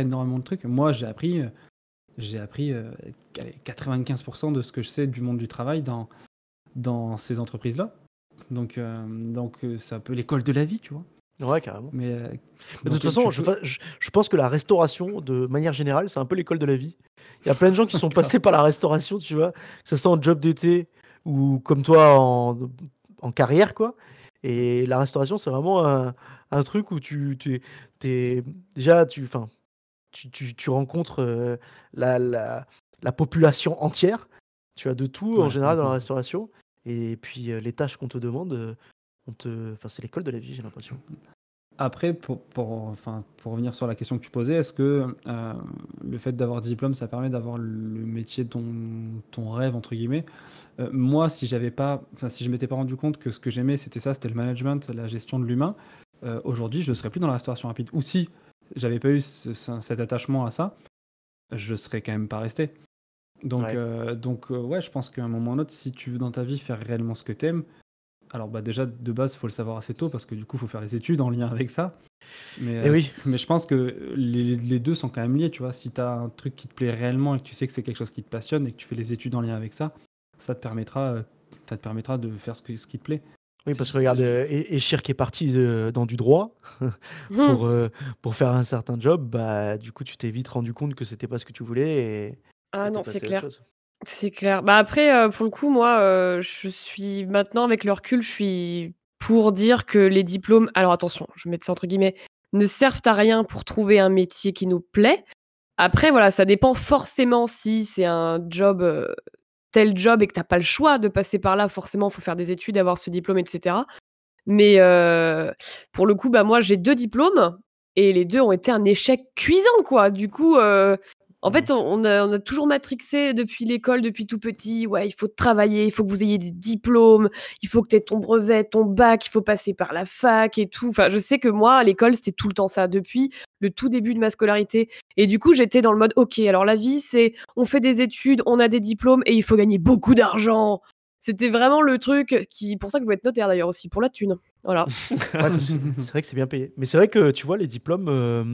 énormément de trucs. Moi, j'ai appris, j'ai appris euh, allez, 95% de ce que je sais du monde du travail dans, dans ces entreprises-là. Donc, donc c'est un peu l'école de la vie, tu vois. Ouais, carrément. Mais, euh, Mais de toute façon, je, peux- fa- je- je pense que la restauration, de manière générale, c'est un peu l'école de la vie. Il y a plein de gens qui sont passés par la restauration, tu vois, que ce soit en job d'été ou comme toi en, en carrière, quoi. Et la restauration, c'est vraiment un, un truc où tu, tu es, déjà, tu, tu, tu, tu rencontres euh, la, la, la population entière. Tu as de tout en Ouais, général dans la restauration. Et puis euh, les tâches qu'on te demande, on te, enfin, c'est l'école de la vie, j'ai l'impression. Après, pour, pour, enfin, pour revenir sur la question que tu posais, est-ce que euh, le fait d'avoir des diplômes, ça permet d'avoir le métier de ton, ton rêve, entre guillemets? Euh, Moi, si j'avais pas, enfin, si je m'étais pas rendu compte que ce que j'aimais, c'était ça, c'était le management, la gestion de l'humain, euh, aujourd'hui, je ne serais plus dans la restauration rapide. Ou si j'avais pas eu ce- ce- cet attachement à ça, je serais quand même pas resté. Donc, Ouais. euh, donc euh, ouais, je pense qu'à un moment ou un autre, si tu veux dans ta vie faire réellement ce que tu aimes, alors bah déjà de base, il faut le savoir assez tôt parce que du coup, il faut faire les études en lien avec ça. Mais, Et euh, oui, mais je pense que les, les deux sont quand même liés, tu vois. Si tu as un truc qui te plaît réellement et que tu sais que c'est quelque chose qui te passionne et que tu fais les études en lien avec ça, ça te permettra, euh, ça te permettra de faire ce, que, ce qui te plaît. oui, parce que regarde, euh, E- Echir qui est parti euh, dans du droit pour, euh, pour faire un certain job, bah du coup tu t'es vite rendu compte que c'était pas ce que tu voulais et Ah et non, c'est clair. C'est clair. Bah après, euh, pour le coup, moi, euh, je suis maintenant avec le recul, je suis pour dire que les diplômes, alors attention, je mets ça entre guillemets, ne servent à rien pour trouver un métier qui nous plaît. Après, voilà, ça dépend forcément si c'est un job, euh, tel job et que t'as pas le choix de passer par là. Forcément, faut faire des études, avoir ce diplôme, etc. Mais pour le coup, bah moi, j'ai deux diplômes et les deux ont été un échec cuisant, quoi. Du coup, en Mmh. fait, on, on a, on a toujours matrixé depuis l'école, depuis tout petit. Ouais, il faut travailler, il faut que vous ayez des diplômes, il faut que tu aies ton brevet, ton bac, il faut passer par la fac et tout. Enfin, je sais que moi, à l'école, c'était tout le temps ça, depuis le tout début de ma scolarité. Et du coup, j'étais dans le mode, ok, alors la vie, c'est on fait des études, on a des diplômes et il faut gagner beaucoup d'argent. C'était vraiment le truc qui, pour ça que je voulais être notaire d'ailleurs aussi, pour la thune. Voilà. Ouais, c'est vrai que c'est bien payé. Mais c'est vrai que tu vois, les diplômes, euh,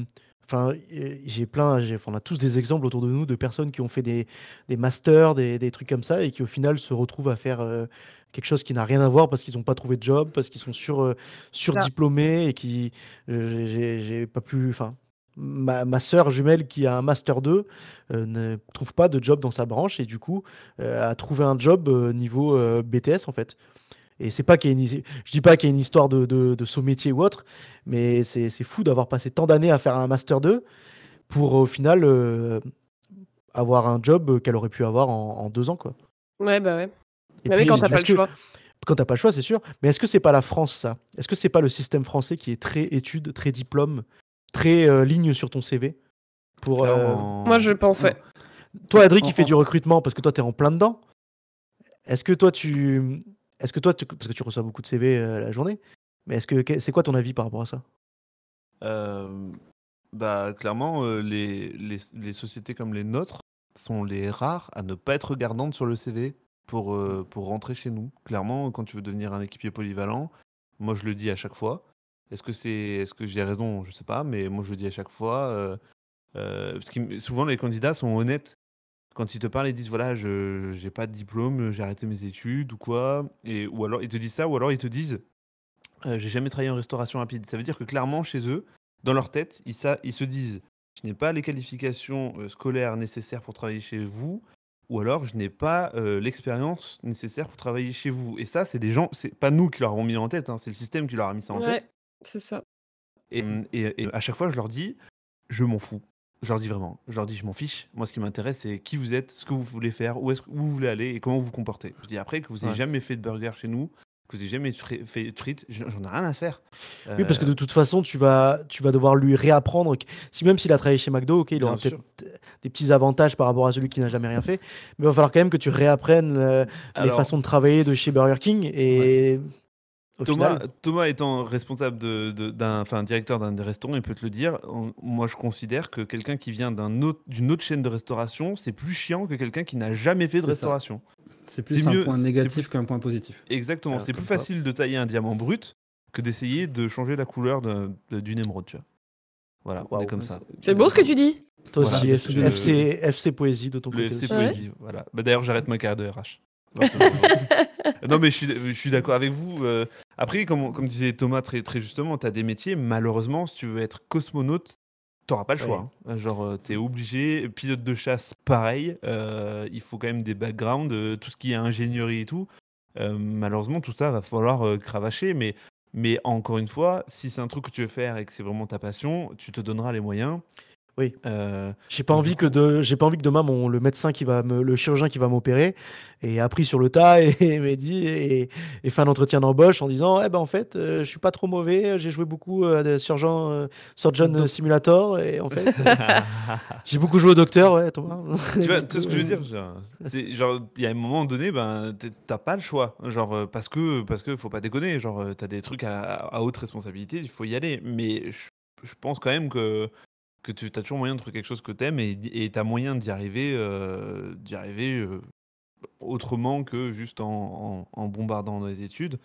enfin, euh, j'ai plein, j'ai- enfin, on a tous des exemples autour de nous de personnes qui ont fait des, des masters, des, des trucs comme ça, et qui au final se retrouvent à faire euh, quelque chose qui n'a rien à voir parce qu'ils n'ont pas trouvé de job, parce qu'ils sont sur, euh, surdiplômés et qui, euh, j'ai- j'ai j'ai pas pu, enfin. Ma, ma sœur jumelle qui a un master 2 euh, ne trouve pas de job dans sa branche et du coup euh, a trouvé un job euh, niveau euh, BTS en fait. Et c'est pas qu'il y a une, hi- je dis pas qu'il y a une histoire de, de, de saut métier ou autre, mais c'est fou d'avoir passé tant d'années à faire un master 2 pour au final euh, avoir un job qu'elle aurait pu avoir en, en deux ans quoi. Ouais, bah ouais. Et Bah oui, quand t'as pas le que- choix. Quand t'as pas le choix, c'est sûr. Mais est-ce que c'est pas la France ça? Est-ce que c'est pas le système français qui est très études, très diplôme, très euh, ligne sur ton CV pour euh. Moi, je pense, ouais. Toi, Adri, qui fait du recrutement, parce que toi, tu es en plein dedans, est-ce que toi, tu. Est-ce que toi, tu- parce que tu reçois beaucoup de CV euh, la journée, mais est-ce que c'est quoi ton avis par rapport à ça? Euh, bah, clairement, euh, les, les, les sociétés comme les nôtres sont les rares à ne pas être regardantes sur le CV pour, euh, pour rentrer chez nous. Clairement, quand tu veux devenir un équipier polyvalent, moi je le dis à chaque fois. Est-ce que c'est, est-ce que j'ai raison? Je sais pas, mais moi je le dis à chaque fois. parce que souvent les candidats sont honnêtes quand ils te parlent, ils disent voilà, je j'ai pas de diplôme, j'ai arrêté mes études ou quoi, et ou alors ils te disent ça, ou alors ils te disent euh, j'ai jamais travaillé en restauration rapide. Ça veut dire que clairement chez eux, dans leur tête, ils, ça, ils se disent je n'ai pas les qualifications euh, scolaires nécessaires pour travailler chez vous, ou alors je n'ai pas euh, l'expérience nécessaire pour travailler chez vous. Et ça, c'est des gens, c'est pas nous qui leur avons mis en tête, hein, c'est le système qui leur a mis ça en Ouais, tête. c'est ça. Et, et- et à chaque fois, je leur dis, je m'en fous. Je leur dis vraiment, je leur dis, je m'en fiche. Moi, ce qui m'intéresse, c'est qui vous êtes, ce que vous voulez faire, où est-ce que où vous voulez aller et comment vous vous comportez. Je dis après que vous n'ayez Ouais. jamais fait de burger chez nous, que vous n'ayez jamais fri- fait de frites, j'en j'en ai rien à faire. Oui, parce que Euh, de toute façon, tu vas, tu vas devoir lui réapprendre. que- Si même s'il a travaillé chez McDo, ok, il Bien aura sûr. peut-être des petits avantages par rapport à celui qui n'a jamais rien fait. Mais il va falloir quand même que tu réapprennes euh, les alors, façons de travailler de chez Burger King. Et au Thomas, final, Thomas étant responsable de, de- d'un, enfin directeur d'un des restaurants, il peut te le dire. on- moi, je considère que quelqu'un qui vient d'un autre, d'une autre chaîne de restauration, c'est plus chiant que quelqu'un qui n'a jamais fait de C'est ça. restauration. C'est plus un mieux- point c'est négatif qu'un point positif. Exactement. Ah, c'est plus comme quoi. facile de tailler un diamant brut que d'essayer de changer la couleur de- d'une émeraude. Tu vois. Voilà, on est Waouh. comme ça. C'est beau ce que tu dis. toi Voilà. aussi, F- Je- FC, FC Poésie de ton Le côté. FC aussi. Ouais. Poésie, voilà. Bah, D'ailleurs, j'arrête ma carrière de RH. non, mais je suis, je suis d'accord avec vous. euh, après, comme, comme disait Thomas très, très justement, tu as des métiers, malheureusement, si tu veux être cosmonaute, t'auras pas le choix. hein. Genre, euh, t'es obligé. Pilote de chasse, pareil. euh, il faut quand même des backgrounds, euh, tout ce qui est ingénierie et tout. Malheureusement, tout ça va falloir cravacher. Mais, mais encore une fois, si c'est un truc que tu veux faire et que c'est vraiment ta passion, tu te donneras les moyens. Oui. Euh, J'ai pas envie que de, j'ai pas envie que demain mon le médecin qui va me, le chirurgien qui va m'opérer ait appris sur le tas et, m'ait dit et, et fait un entretien d'embauche en disant eh ben en fait euh, je suis pas trop mauvais, j'ai joué beaucoup euh, à des surgeon euh, surgeon Donc- simulator et en fait euh, j'ai beaucoup joué au docteur ouais Thomas. tu vois, sais ce que je veux euh, dire genre, c'est- genre il y a un moment donné ben t'as pas le choix genre euh, parce que parce que faut pas déconner genre euh, t'as des trucs à, à haute responsabilité il faut y aller mais je, je pense quand même que que tu as toujours moyen de trouver quelque chose que t'aimes et et t'as moyen d'y arriver euh, arriver euh, autrement que juste en, bombardant les études.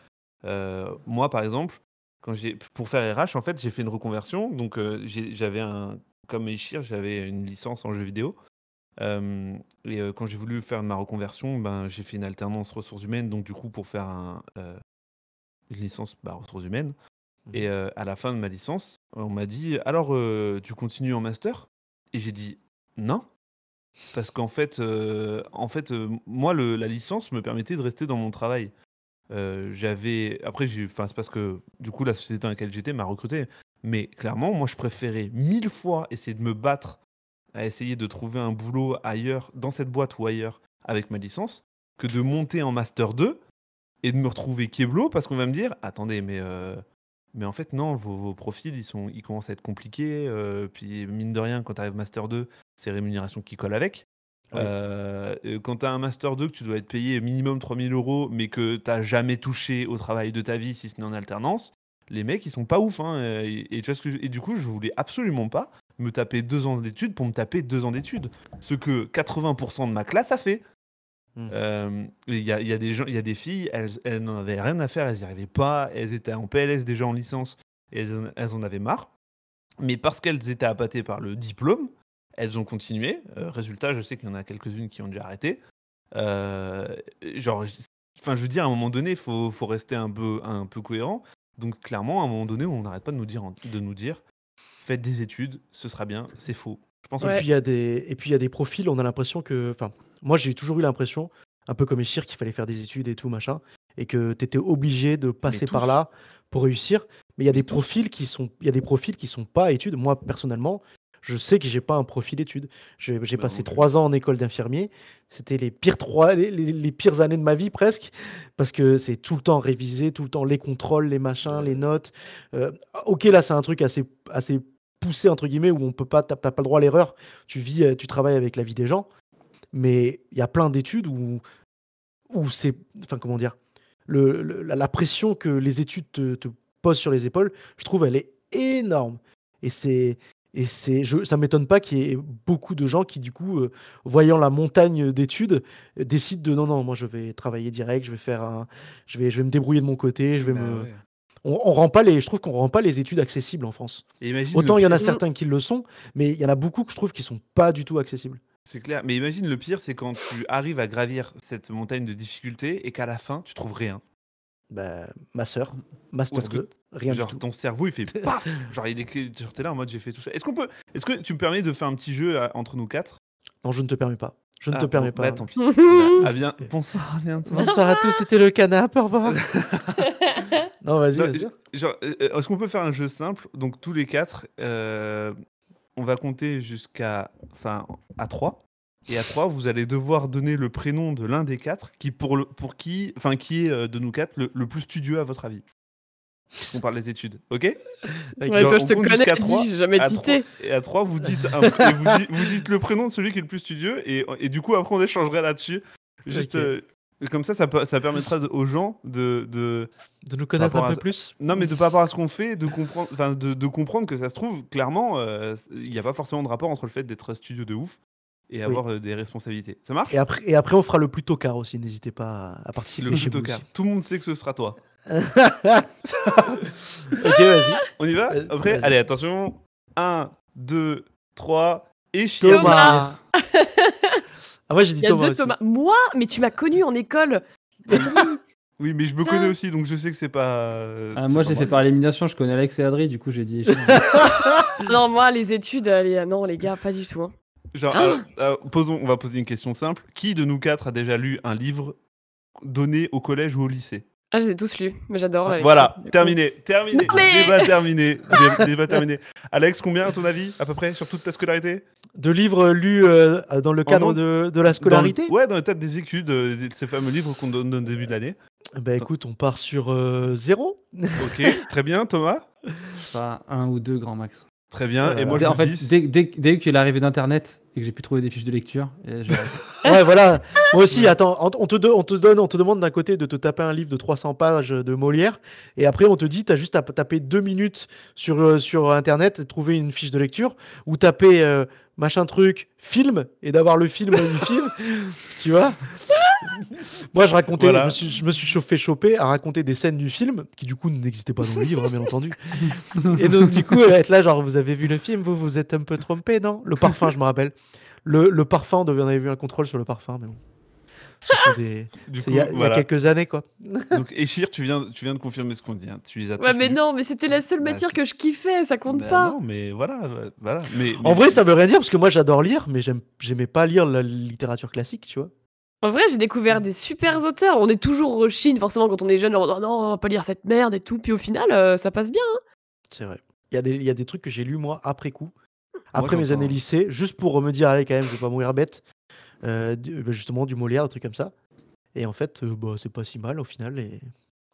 Euh, moi par exemple quand pour faire RH en fait j'ai fait une reconversion. Donc j'avais un comme Echir j'avais une licence en jeu vidéo. Et quand j'ai voulu faire ma reconversion, ben, j'ai fait une alternance ressources humaines, donc du coup pour faire un, une licence bah, ressources humaines. Et euh, à la fin de ma licence, on m'a dit alors euh, tu continues en master? Et j'ai dit non, parce qu'en fait, euh, en fait, moi le- la licence me permettait de rester dans mon travail. J'avais après, enfin c'est parce que du coup la société dans laquelle j'étais m'a recruté, mais clairement moi je préférais mille fois essayer de me battre à essayer de trouver un boulot ailleurs, dans cette boîte ou ailleurs, avec ma licence, que de monter en Master 2 et de me retrouver Keblo parce qu'on va me dire attendez, mais, mais en fait, non, vos, vos profils, ils, sont, ils commencent à être compliqués. euh, puis, mine de rien, quand tu arrives Master 2, c'est rémunération qui colle avec. Ouais. Euh, euh, quand tu as un Master 2, que tu dois être payé minimum 3000 euros, mais que tu jamais touché au travail de ta vie, si ce n'est en alternance, les mecs, ils sont pas ouf. hein, et, et tu vois ce que je- et du coup, je voulais absolument pas me taper deux ans d'études pour me taper deux ans d'études. Ce que 80% de ma classe a fait. Euh, Il y, a, il y a des gens, il y a des filles, elles, elles n'en avaient rien à faire, elles n'y arrivaient pas, elles étaient en PLS déjà en licence et elles, en- elles en avaient marre. Mais parce qu'elles étaient appâtées par le diplôme, elles ont continué. Euh, résultat, je sais qu'il y en a quelques-unes qui ont déjà arrêté. Euh, genre, je- enfin, je veux dire, à un moment donné, il faut, faut rester un peu, un peu cohérent. Donc, clairement, à un moment donné, on n'arrête pas de nous dire, de nous dire, faites des études, ce sera bien. C'est faux. Je pense Et puis il y a des et puis il y a des profils, on a l'impression que enfin moi j'ai toujours eu l'impression un peu comme Echir qu'il fallait faire des études et tout machin et que tu étais obligé de passer par là pour réussir, mais il y a des tous. profils qui sont il y a des profils qui sont pas études. Moi personnellement, je sais que j'ai pas un profil études. J'ai Bah, passé trois ans en école d'infirmier. C'était les pires trois, les, les- les pires années de ma vie presque, parce que c'est tout le temps révisé, tout le temps les contrôles, les machins, les notes. Euh, ok, là c'est un truc assez, assez poussé entre guillemets où on peut pas, t'as t'as pas le droit à l'erreur. Tu vis, euh, tu travailles avec la vie des gens, mais il y a plein d'études où, où c'est, enfin comment dire, le, le- la, pression que les études te, te posent sur les épaules, je trouve elle est énorme. Et c'est et c'est, je, ça m'étonne pas qu'il y ait beaucoup de gens qui, du coup, euh, voyant la montagne d'études, euh, décident de non, non, moi je vais travailler direct, je vais faire un, je vais, je vais me débrouiller de mon côté, je vais Bah me, ouais. on, on rend pas les, je trouve qu'on rend pas les études accessibles en France. Autant il y en a certains qui le sont, mais il y en a beaucoup que je trouve qui sont pas du tout accessibles. C'est clair. Mais imagine, le pire, c'est quand tu arrives à gravir cette montagne de difficultés et qu'à la fin, tu trouves rien. Bah, ma sœur, Master est-ce que 2, rien Genre du tout. ton cerveau, il fait paf Genre il est genre, t'es là en mode j'ai fait tout ça. Est-ce qu'on peut Est-ce que tu me permets de faire un petit jeu euh, entre nous quatre? Non, je ne te permets pas. Je ne Ah, te permets bon, pas. Bah tant pis. Bah, ah bien. Bonsoir, à bientôt. Bonsoir à tous, c'était le canap, au revoir. non, vas-y, Non, vas-y. Genre, euh, euh, est-ce qu'on peut faire un jeu simple? Donc tous les quatre, euh, on va compter jusqu'à, enfin, à 3. Et à 3, vous allez devoir donner le prénom de l'un des quatre qui pour, le, pour qui, enfin, qui est euh, de nous quatre le, le plus studieux à votre avis? On parle des études, ok? Ouais, Genre, toi, je te connais, dis, trois, j'ai jamais à cité. et à 3, vous dites, un- et vous, dites, vous dites le prénom de celui qui est le plus studieux, et, et du coup, après, on échangerait là-dessus. Juste, euh, comme ça, ça, permettra aux gens de, de, De nous connaître un à- peu plus. non, mais de par rapport à ce qu'on fait, de comprendre, de, de comprendre que ça se trouve, clairement, euh, il n'y a pas forcément de rapport entre le fait d'être studio de ouf et avoir euh, des responsabilités. Ça marche? Et après, et après, on fera le plus tocard aussi. N'hésitez pas à, participer Le chez vous tocard. Tout le monde sait que ce sera toi. aussi. ok, vas-y. On y va? Après, allez, attention. 1, 2, 3, et chier. Thomas. Ah, moi, j'ai dit Il y a Thomas. deux aussi. Thomas. Moi Mais tu m'as connu en école. Adrien. Oui, mais je me connais aussi, donc je sais que c'est pas. euh, Ah, moi, j'ai fait par élimination, je connais Alex et Adri, du coup, j'ai dit. non, moi, les études, allez, non, les gars, pas du tout. hein. Genre, Ah. alors, alors, posons, on va poser une question simple. Qui de nous quatre a déjà lu un livre donné au collège ou au lycée? Ah, je les ai tous lus, mais j'adore Voilà, terminé, terminé, Non, mais- débat terminé, Dé- débat terminé. Alex, combien à ton avis, à peu près, sur toute ta scolarité? De livres lus euh, dans le cadre de, de la scolarité? Dans Ouais, dans le cadre des études, euh, ces fameux livres qu'on donne au début de l'année. Bah écoute, on part sur euh, zéro. Ok, très bien, Thomas? Pas un ou deux grand max. Très bien, Euh, et moi je en fait, dis... dès, dès, dès qu'il est l'arrivée d'Internet et que j'ai pu trouver des fiches de lecture, et je- Ouais, voilà. Moi aussi, attends, on te, do- on te donne, on te demande d'un côté de te taper un livre de 300 pages de Molière, et après on te dit, t'as juste à taper deux minutes sur, euh, sur Internet, et trouver une fiche de lecture, ou taper euh, machin truc, film, et d'avoir le film du film, tu vois. Moi, je racontais, Voilà. je, me suis, je me suis chauffé choper à raconter des scènes du film, qui du coup n'existaient pas dans le livre, hein, bien entendu. Et donc, du coup, être là, genre, vous avez vu le film, vous vous êtes un peu trompé, non? Le parfum, je me rappelle. Le, le parfum, on avait vu un contrôle sur le parfum, mais bon. Des. Il y, a- y quelques années, quoi. Donc, Échir, tu viens, tu viens de confirmer ce qu'on dit. hein. Tu les as Ouais, mais lus. non, mais c'était la seule Bah, matière que je kiffais, ça compte Bah pas. Non, mais voilà, voilà. Mais, En vrai, ça veut rien dire, parce que moi, j'adore lire, mais j'aimais pas lire la littérature classique, tu vois. En vrai, j'ai découvert des super auteurs. On est toujours rechine, forcément, quand on est jeune, on dit oh non, on va pas lire cette merde et tout. Puis au final, euh, ça passe bien. C'est vrai. Il y, a des- il y a des trucs que j'ai lus, moi, après coup. Après j'entends, mes années hein. lycée, juste pour me dire, allez, quand même, je vais pas mourir bête. Euh, du- bah, justement, du Molière, des trucs comme ça. Et en fait, euh, bah, c'est pas si mal au final. Et...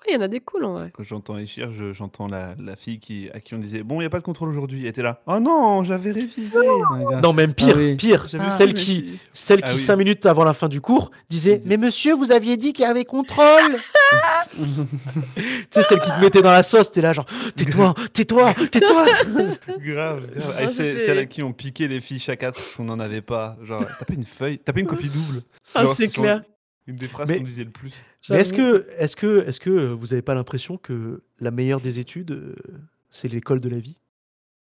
Ouais, il y en a des cools en vrai. Quand j'entends Échir, je- j'entends la, la fille qui, à qui on disait Bon, il n'y a pas de contrôle aujourd'hui. Elle était là. Oh non, j'avais révisé. Gars. Non, même pire, Ah oui. pire. J'avais celle révisé. qui, celle Ah qui oui. cinq minutes avant la fin du cours, disait Mais monsieur, vous aviez dit qu'il y avait contrôle Tu sais, celle qui te mettait dans la sauce, t'es là, genre Tais-toi, tais-toi, tais-toi Grave, grave. Ah, Et c'est c'était- celle à qui on piquait les fiches à 4 parce qu'on n'en avait pas. Genre, t'as pas une feuille, t'as pas une copie double. Ah, Genre, c'est sur clair. Une des phrases Mais- qu'on disait le plus. Mais est-ce que, est que, est que vous n'avez pas l'impression que la meilleure des études, euh, c'est l'école de la vie?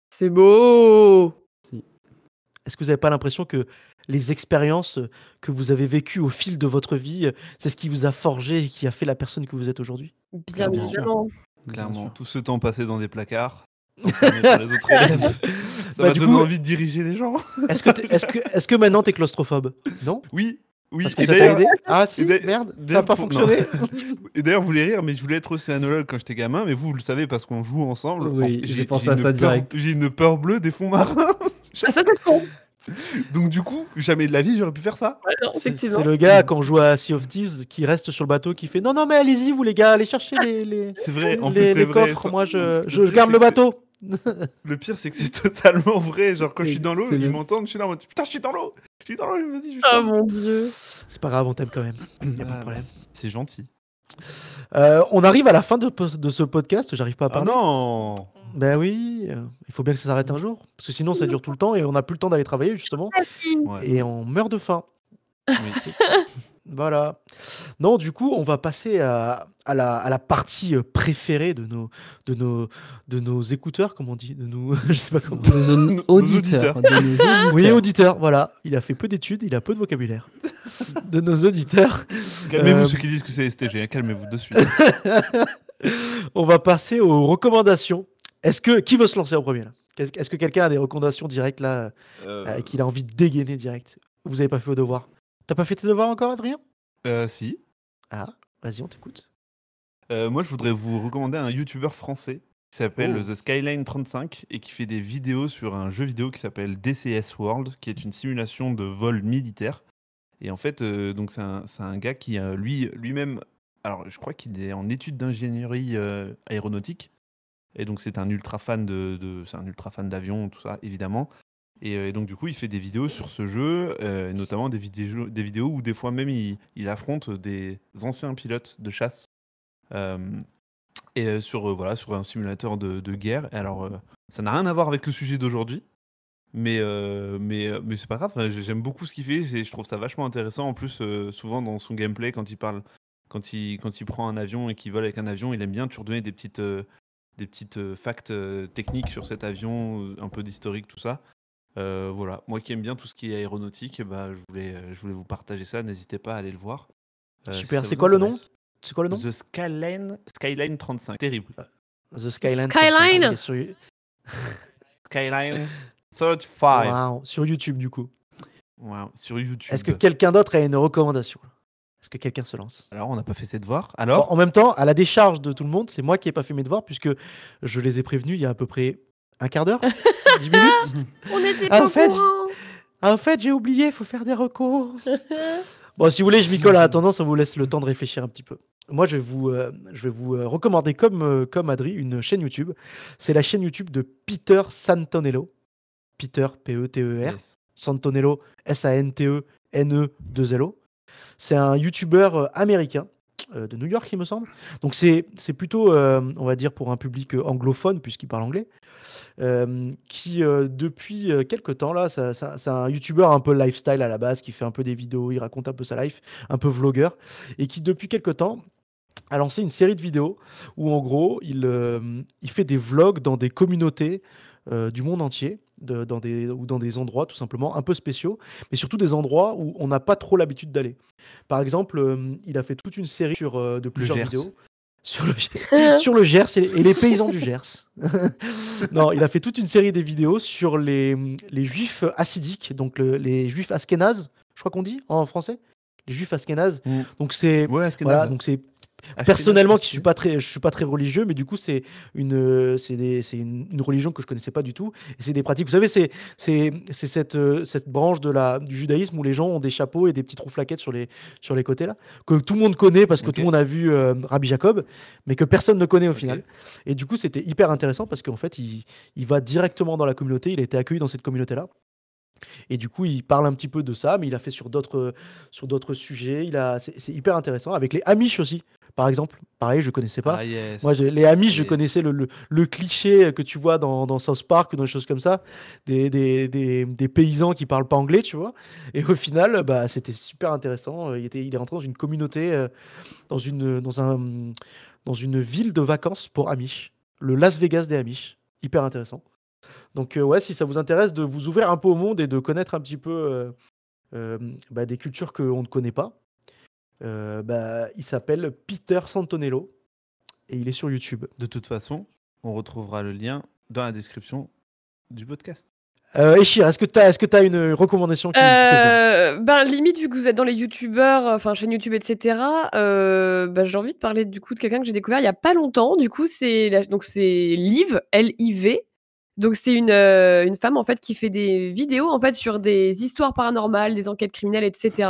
C'est beau. Est-ce que vous n'avez pas l'impression que les expériences que vous avez vécues au fil de votre vie, euh, c'est ce qui vous a forgé et qui a fait la personne que vous êtes aujourd'hui? Bien évidemment. Clairement, tout ce temps passé dans des placards, les autres élèves, ça Bah, m'a du donné coup- envie de diriger les gens. Est-ce que, t'es- est-ce que, est-ce que maintenant tu es claustrophobe? Non? Oui, oui. Parce que Et ça t'a d'ailleurs- aidé Ah si, et merde, ça n'a pas fonctionné Et d'ailleurs, vous voulez rire, mais je voulais être océanologue quand j'étais gamin, mais vous, vous le savez parce qu'on joue ensemble. Oui, En- j'ai pensé à ça peur- direct. J'ai une peur bleue des fonds marins. Ah, ça, c'est con. Donc, du coup, jamais de la vie, j'aurais pu faire ça. Ouais, C'est le gars, quand on joue à Sea of Thieves, qui reste sur le bateau, qui fait Non, non, mais allez-y, vous les gars, allez chercher les, vrai, en les- plus, c'est les vrai. coffres, Ça- moi je, garde le bateau. Le pire, c'est que c'est totalement vrai. Genre, quand je suis dans l'eau, ils m'entendent, je suis là en mode Putain, je suis dans l'eau Je suis dans l'eau, vas-y, je Ah sors. mon dieu. C'est pas grave, on t'aime quand même. Y a pas Ah, de problème. C'est gentil. Euh, on arrive à la fin de, ce podcast, j'arrive pas à Ah parler. non Ben oui, euh, il faut bien que ça s'arrête un jour. Parce que sinon, ça dure tout le temps et on n'a plus le temps d'aller travailler, justement. Ouais. Et on meurt de faim. Oui. Voilà. Non, du coup, on va passer à, à la, à la partie euh, préférée de nos, de nos, de nos écouteurs, comme on dit, de nos, je sais pas comment. De nos auditeurs. de nos auditeurs. Oui, auditeurs, voilà. Il a fait peu d'études, il a peu de vocabulaire. de nos auditeurs. Calmez-vous Euh, ceux qui disent que c'est STG, hein, calmez-vous de suite. On va passer aux recommandations. Est-ce que qui veut se lancer en premier là? Est-ce que quelqu'un a des recommandations directes là Euh, euh, qu'il a envie de dégainer direct? Vous avez pas fait vos devoirs T'as pas fait tes devoirs encore, Adrien? Euh, si. Ah, vas-y, on t'écoute. Euh, moi, je voudrais vous recommander un YouTuber français qui s'appelle Oh. The Skyline35 et qui fait des vidéos sur un jeu vidéo qui s'appelle DCS World, qui est une simulation de vol militaire. Et en fait, euh, donc c'est un, gars qui, euh, lui, lui-même, alors je crois qu'il est en études d'ingénierie aéronautique. Et donc c'est un ultra fan de, de- c'est un ultra fan d'avion, tout ça, évidemment. Et, euh, et donc du coup, il fait des vidéos sur ce jeu, euh, et notamment des vidéos, où des fois même il, affronte des anciens pilotes de chasse. Euh, et sur, voilà, sur un simulateur de, guerre. Et alors, ça n'a rien à voir avec le sujet d'aujourd'hui, mais, mais, mais c'est pas grave. J'aime beaucoup ce qu'il fait. c'est- Je trouve ça vachement intéressant. En plus, souvent dans son gameplay, quand il parle, quand il, quand il prend un avion et qu'il vole avec un avion, il aime bien toujours donner des petites, des petites facts techniques sur cet avion, un peu d'historique, tout ça. Euh, voilà, moi qui aime bien tout ce qui est aéronautique, bah, je, voulais, euh, je voulais vous partager ça. N'hésitez pas à aller le voir. Euh, Super. C'est quoi le nom. C'est quoi le nom The Skyline, Skyline 35. Terrible. The Skyline. Skyline 35, qui est sur, Skyline 35. Wow, sur YouTube du coup. Wow, Sur YouTube. Est-ce que quelqu'un d'autre a une recommandation? Est-ce que quelqu'un se lance? Alors, on n'a pas fait ses devoirs. en, Alors en même temps, à la décharge de tout le monde, c'est moi qui ai pas fait mes devoirs puisque je les ai prévenus il y a à peu près un quart d'heure, 10 minutes. On n'était Ah, pas en au fait, courant. En fait, j'ai oublié, il faut faire des recours. Bon, si vous voulez, je m'y colle à la tendance, ça vous laisse le temps de réfléchir un petit peu. Moi, je vais vous, euh, je vais vous euh, recommander, comme, euh, comme Adri, une chaîne YouTube. C'est la chaîne YouTube de Peter Santonello. Peter, P-E-T-E-R. Yes. Santonello, S-A-N-T-E-N-E-2-L-O. C'est un YouTuber euh, américain euh, de New York, il me semble. Donc c'est c'est plutôt, euh, on va dire, pour un public anglophone, puisqu'il parle anglais, euh, qui euh, depuis euh, quelques temps, là, ça- ça- c'est un YouTuber un peu lifestyle à la base, qui fait un peu des vidéos, il raconte un peu sa life, un peu vlogueur, et qui depuis quelques temps a lancé une série de vidéos où en gros, il, il fait des vlogs dans des communautés du monde entier, de- dans des, ou dans des endroits tout simplement un peu spéciaux, mais surtout des endroits où on n'a pas trop l'habitude d'aller. Par exemple, euh, il a fait toute une série sur, euh, de plusieurs vidéos. Sur le, sur le Gers et, et les paysans du Gers. non, il a fait toute une série des vidéos sur les, les juifs assidiques, donc le- les juifs askénazes, je crois qu'on dit en français. Les juifs askénazes. Mm. Donc c'est Ouais, voilà, donc c'est personnellement qui suis pas très je suis pas très religieux mais du coup c'est une euh, c'est une, une religion que je connaissais pas du tout. C'est des pratiques. Vous savez c'est c'est c'est cette euh, cette branche de la du judaïsme où les gens ont des chapeaux et des petites rouflaquettes sur les sur les côtés là que tout le monde connaît parce que tout le monde a vu euh, Rabbi Jacob mais que personne ne connaît au final. Et du coup c'était hyper intéressant parce qu'en fait il, il va directement dans la communauté. Il a été accueilli dans cette communauté là et du coup, il parle un petit peu de ça, mais il a fait sur d'autres sur d'autres sujets. Il a, c'est c'est hyper intéressant. Avec les Amish aussi, par exemple. Pareil, je connaissais pas. Ah, yes. Moi, j'ai- les Amish, je Yes. connaissais le, le- le cliché que tu vois dans, dans South Park ou dans des choses comme ça, des, des, des- des paysans qui parlent pas anglais, tu vois. Et au final, bah, c'était super intéressant. Euh, Il, était, il est rentré dans une communauté, euh, dans, une, dans, un, dans une ville de vacances pour Amish, le Las Vegas des Amish. Hyper intéressant. Donc, euh, ouais, si ça vous intéresse de vous ouvrir un peu au monde et de connaître un petit peu euh, euh, bah, des cultures qu'on ne connaît pas, euh, bah, il s'appelle Peter Santonello et il est sur YouTube. De toute façon, on retrouvera le lien dans la description du podcast. Euh, Echir, est-ce que tu as, est-ce que tu as une recommandation qui, Euh, ben limite vu que vous êtes dans les youtubeurs, enfin chaîne YouTube etc. Euh, ben, j'ai envie de parler du coup de quelqu'un que j'ai découvert il y a pas longtemps. Du coup c'est donc c'est Liv L I V. Donc c'est une euh, une femme en fait qui fait des vidéos en fait sur des histoires paranormales, des enquêtes criminelles etc.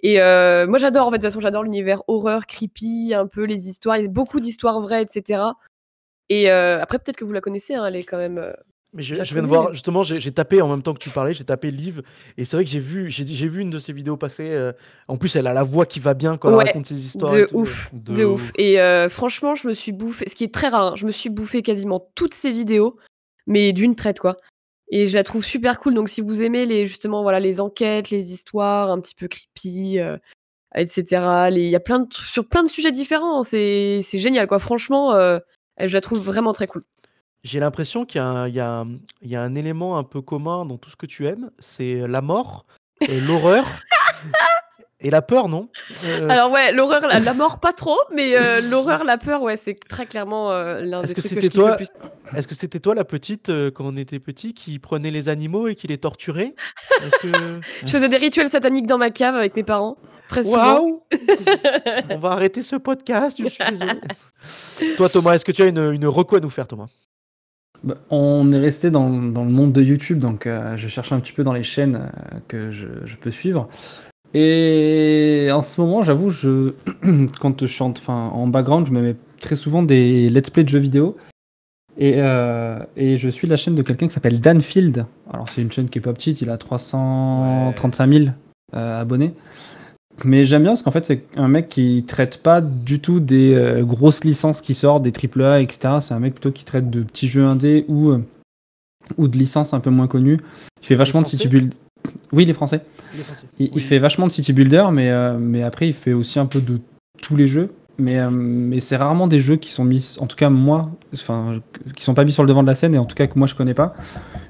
Et euh, moi j'adore en fait de toute façon j'adore l'univers horreur, creepy, un peu les histoires, il y a beaucoup d'histoires vraies etc. Et euh, après peut-être que vous la connaissez, hein, elle est quand même. Mais je, viens de voir, justement, j'ai tapé en même temps que tu parlais, j'ai tapé Liv, et c'est vrai que j'ai vu, j'ai vu une de ses vidéos passer. en plus, elle a la voix qui va bien quand elle raconte ses histoires. de et tout. ouf. De, De ouf. Et franchement, je me suis bouffé, ce qui est très rare, hein, je me suis bouffé quasiment toutes ces vidéos, mais d'une traite, quoi. Et je la trouve super cool. Donc, si vous aimez les, justement, voilà, les enquêtes, les histoires un petit peu creepy, euh, etc. Il y a plein de, sur plein de sujets différents. C'est c'est génial, quoi. Franchement, euh, je la trouve vraiment très cool. J'ai l'impression qu'il y, y a un élément un peu commun dans tout ce que tu aimes, c'est la mort, et l'horreur et la peur, non? Euh, Alors ouais, l'horreur, la, la mort, pas trop, mais euh, l'horreur, la peur, ouais, c'est très clairement euh, l'un Est-ce des que trucs que je le toi plus. Est-ce que c'était toi la petite, euh, quand on était petit, qui prenait les animaux et qui les torturait? Que... Je faisais des rituels sataniques dans ma cave avec mes parents, très souvent. Waouh On va arrêter ce podcast, je suis désolé. Toi Thomas, est-ce que tu as une, une reco à nous faire Thomas? Bah, on est resté dans, dans le monde de YouTube, donc euh, je cherche un petit peu dans les chaînes euh, que je, je peux suivre. Et en ce moment, j'avoue, je, quand je chante enfin, en background, je me mets très souvent des let's play de jeux vidéo. Et, euh, et je suis la chaîne de quelqu'un qui s'appelle Danfield. Alors, c'est une chaîne qui est pas petite, il a 335 000 euh, abonnés. Mais j'aime bien parce qu'en fait, c'est un mec qui traite pas du tout des euh, grosses licences qui sortent, des AAA, etc. C'est un mec plutôt qui traite de petits jeux indés ou, ou de licences un peu moins connues. Il fait vachement de city build. Oui, les Français. Il est français. Il, fait vachement de city builder, mais, euh, mais après, il fait aussi un peu de tous les jeux. Mais, euh, mais c'est rarement des jeux qui sont mis, en tout cas moi, enfin, qui sont pas mis sur le devant de la scène et en tout cas que moi je connais pas.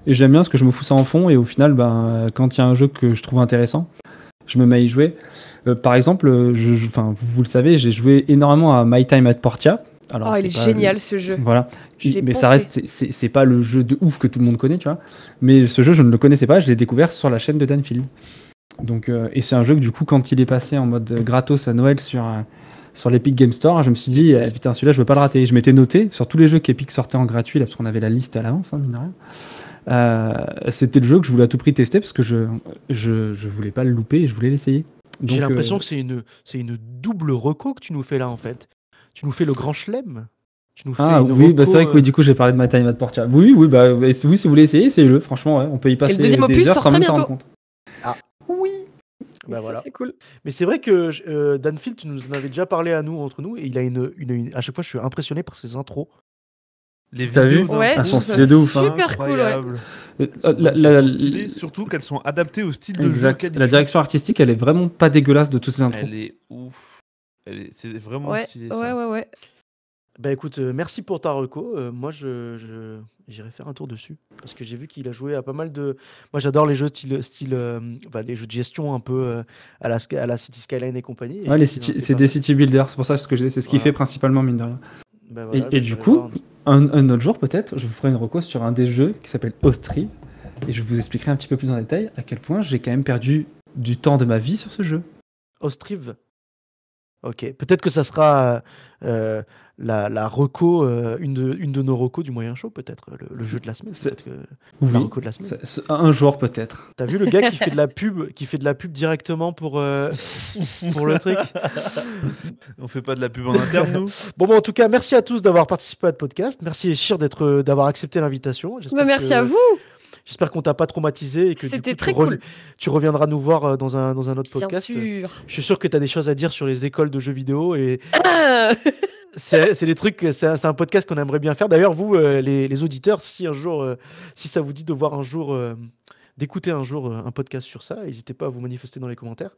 Et j'aime bien parce que je me fous ça en fond et au final, ben, quand il y a un jeu que je trouve intéressant, je me mets à y jouer. Euh, par exemple, je, vous le savez, j'ai joué énormément à My Time at Portia. Alors, oh, il est génial le- ce jeu. Voilà. Je mais ça reste, c'est- pas le jeu de ouf que tout le monde connaît, tu vois. Mais ce jeu, je ne le connaissais pas, je l'ai découvert sur la chaîne de Danfield. Donc, euh, et c'est un jeu que du coup, quand il est passé en mode gratos à Noël sur, euh, sur l'Epic Game Store, je me suis dit, eh, putain, celui-là, je veux pas le rater. Je m'étais noté sur tous les jeux qu'Epic sortait en gratuit, là, parce qu'on avait la liste à l'avance, hein, mine de rien. Euh, C'était le jeu que je voulais à tout prix tester parce que je, je, je voulais pas le louper et je voulais l'essayer. J'ai l'impression euh, que c'est une, c'est une double reco que tu nous fais là en fait. Tu nous fais le grand chelem. Tu nous fais Ah oui, bah, c'est vrai que oui, euh, du coup j'ai parlé de My Time at Portia. Oui, oui, bah oui, si vous voulez essayer, essayez-le. Franchement, ouais, on peut y passer deuxième des opus heures sort sans très même s'en rendre compte. Oui. Bah Ça, voilà. C'est cool. Mais c'est vrai que euh, Danfield, tu nous en avais déjà parlé à nous, entre nous, et il a une, une, une- À chaque fois, je suis impressionné par ses intros. Les T'as vidéos vu Ouais, Elles sont stylées de ouf, hein. Super cool, ouais. incroyable. Euh, la, Elles la- sont stylées, surtout qu'elles sont adaptées au style de exact. La direction artistique, elle est vraiment pas dégueulasse de tous ces intros. Elle est ouf. Elle est- C'est vraiment Ouais, stylé. ouais, ça. ouais, ouais. Bah écoute, euh, merci pour ta reco. Euh, moi, je, je- j'irai faire un tour dessus. Parce que j'ai vu qu'il a joué à pas mal de. Moi, j'adore les jeux style. style euh, enfin, les jeux de gestion un peu euh, à, la, Sky- à la City Skyline et compagnie. Et Ouais, les il en city- fait c'est pas des mal. city builders, c'est pour ça ce que je dis, c'est ce qu'il Voilà. fait principalement, mine de rien. Bah voilà, et bah, du j'irai coup, voir. Un, un autre jour, peut-être, je vous ferai une reco sur un des jeux qui s'appelle Ostriv. Et je vous expliquerai un petit peu plus en détail à quel point j'ai quand même perdu du temps de ma vie sur ce jeu. Ostriv. Ok, peut-être que ça sera euh, la, la reco, euh, une, de, une de nos recos du moyen show, peut-être, le, le jeu de la semaine. C'est- que- Oui, La reco de la semaine. un jour peut-être. T'as vu le gars qui fait de la pub, qui fait de la pub directement pour, euh, pour le truc? On fait pas de la pub en interne, nous? Bon, bah, en tout cas, merci à tous d'avoir participé à ce podcast. Merci Echir d'être, euh, d'avoir accepté l'invitation. Bah, merci que- à vous. J'espère qu'on t'a pas traumatisé et que du coup, tu très rev- cool. tu reviendras nous voir euh, dans un, dans un autre Bien podcast. sûr. Je suis sûr que tu as des choses à dire sur les écoles de jeux vidéo et Ah c'est des trucs, c'est un, podcast qu'on aimerait bien faire. D'ailleurs, vous, euh, les, les auditeurs, si un jour, euh, si ça vous dit de voir un jour, euh, d'écouter un jour euh, un podcast sur ça, n'hésitez pas à vous manifester dans les commentaires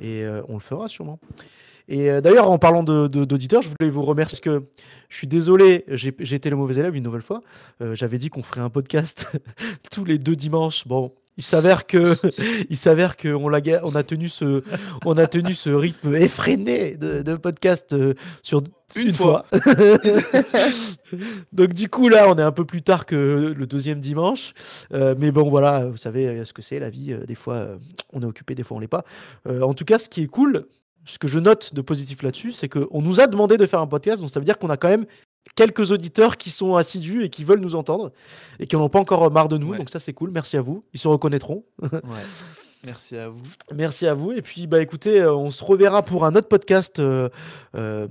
et euh, on le fera sûrement. Et euh, d'ailleurs, en parlant de- de- d'auditeurs, je voulais vous remercier parce que je suis désolé, j'ai été le mauvais élève une nouvelle fois. Euh, J'avais dit qu'on ferait un podcast tous les deux dimanches. Bon, il s'avère que, il s'avère que on, a tenu ce, on a tenu ce rythme effréné de, de podcast euh, sur Une une, fois. fois. Donc du coup là, on est un peu plus tard que le deuxième dimanche, Euh, mais bon voilà, vous savez ce que c'est la vie. Des fois, on est occupé, des fois on l'est pas. Euh, en tout cas, ce qui est cool, ce que je note de positif là-dessus, c'est qu'on nous a demandé de faire un podcast, donc ça veut dire qu'on a quand même quelques auditeurs qui sont assidus et qui veulent nous entendre et qui n'en ont pas encore marre de nous. Ouais. Donc ça c'est cool. Merci à vous. Ils se reconnaîtront. Ouais. Merci à vous. Merci à vous. Et puis bah écoutez, euh, on se reverra pour un autre podcast. euh, euh,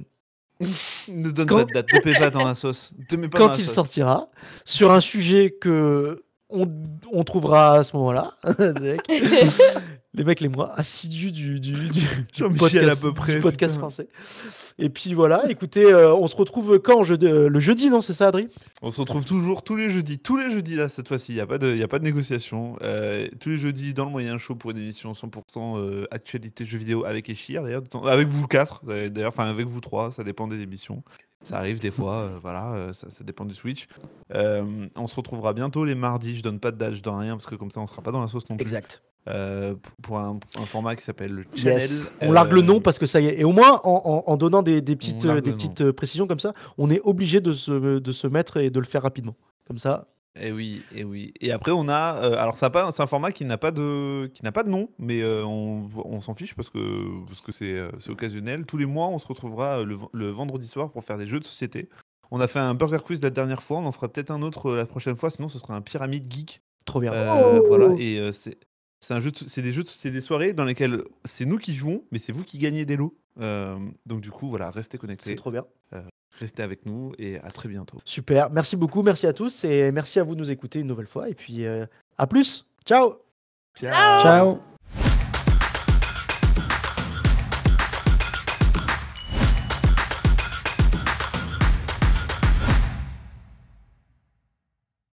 Ne donne Quand- pas de date, ne paie pas dans la sauce. Te mets pas dans quand la il sauce. sortira sur un sujet que on, on trouvera à ce moment-là. les mecs les moins assidus du, du, du- du Jean-Michel podcast, à peu près, du podcast putain. français. Et puis voilà, écoutez, euh, on se retrouve quand je- euh, Le jeudi, non C'est ça, Adri? On se retrouve toujours tous les jeudis. Tous les jeudis, là, cette fois-ci. Il n'y a, pas de- y a pas de négociation. Euh, tous les jeudis, dans le moyen show pour une émission 100% euh, actualité jeux vidéo avec Echir, d'ailleurs. Avec vous quatre, d'ailleurs. Enfin, avec vous trois. Ça dépend des émissions. Ça arrive des fois. euh, voilà. euh, ça, ça dépend du Switch. Euh, on se retrouvera bientôt les mardis. Je donne pas de date, je donne rien. Parce que comme ça, on sera pas dans la sauce non plus. Exact. Pour un, un format qui s'appelle le channel. Yes. On largue le nom parce que ça y est. Et au moins, en, en- en donnant des, des petites, des petites précisions comme ça, on est obligé de se, de se mettre et de le faire rapidement. Comme ça. Et oui, et oui. Et après, on a. euh, alors, ça a pas, c'est un format qui n'a pas de, qui n'a pas de nom, mais euh, on, on s'en fiche parce que parce que c'est, euh, c'est occasionnel. Tous les mois, on se retrouvera euh, le, le vendredi soir pour faire des jeux de société. On a fait un burger quiz la dernière fois, on en fera peut-être un autre euh, la prochaine fois. Sinon, ce sera un pyramide geek. Trop bien. Euh, Oh. Voilà. Et euh, c'est, c'est un jeu, de- c'est des jeux, de- c'est des soirées dans lesquelles c'est nous qui jouons, mais c'est vous qui gagnez des lots. Euh, donc du coup, voilà, restez C'est connectés, trop bien. Restez avec nous et à très bientôt. Super. Merci beaucoup. Merci à tous. Et merci à vous de nous écouter une nouvelle fois. Et puis, euh, à plus. Ciao. Ciao. Ciao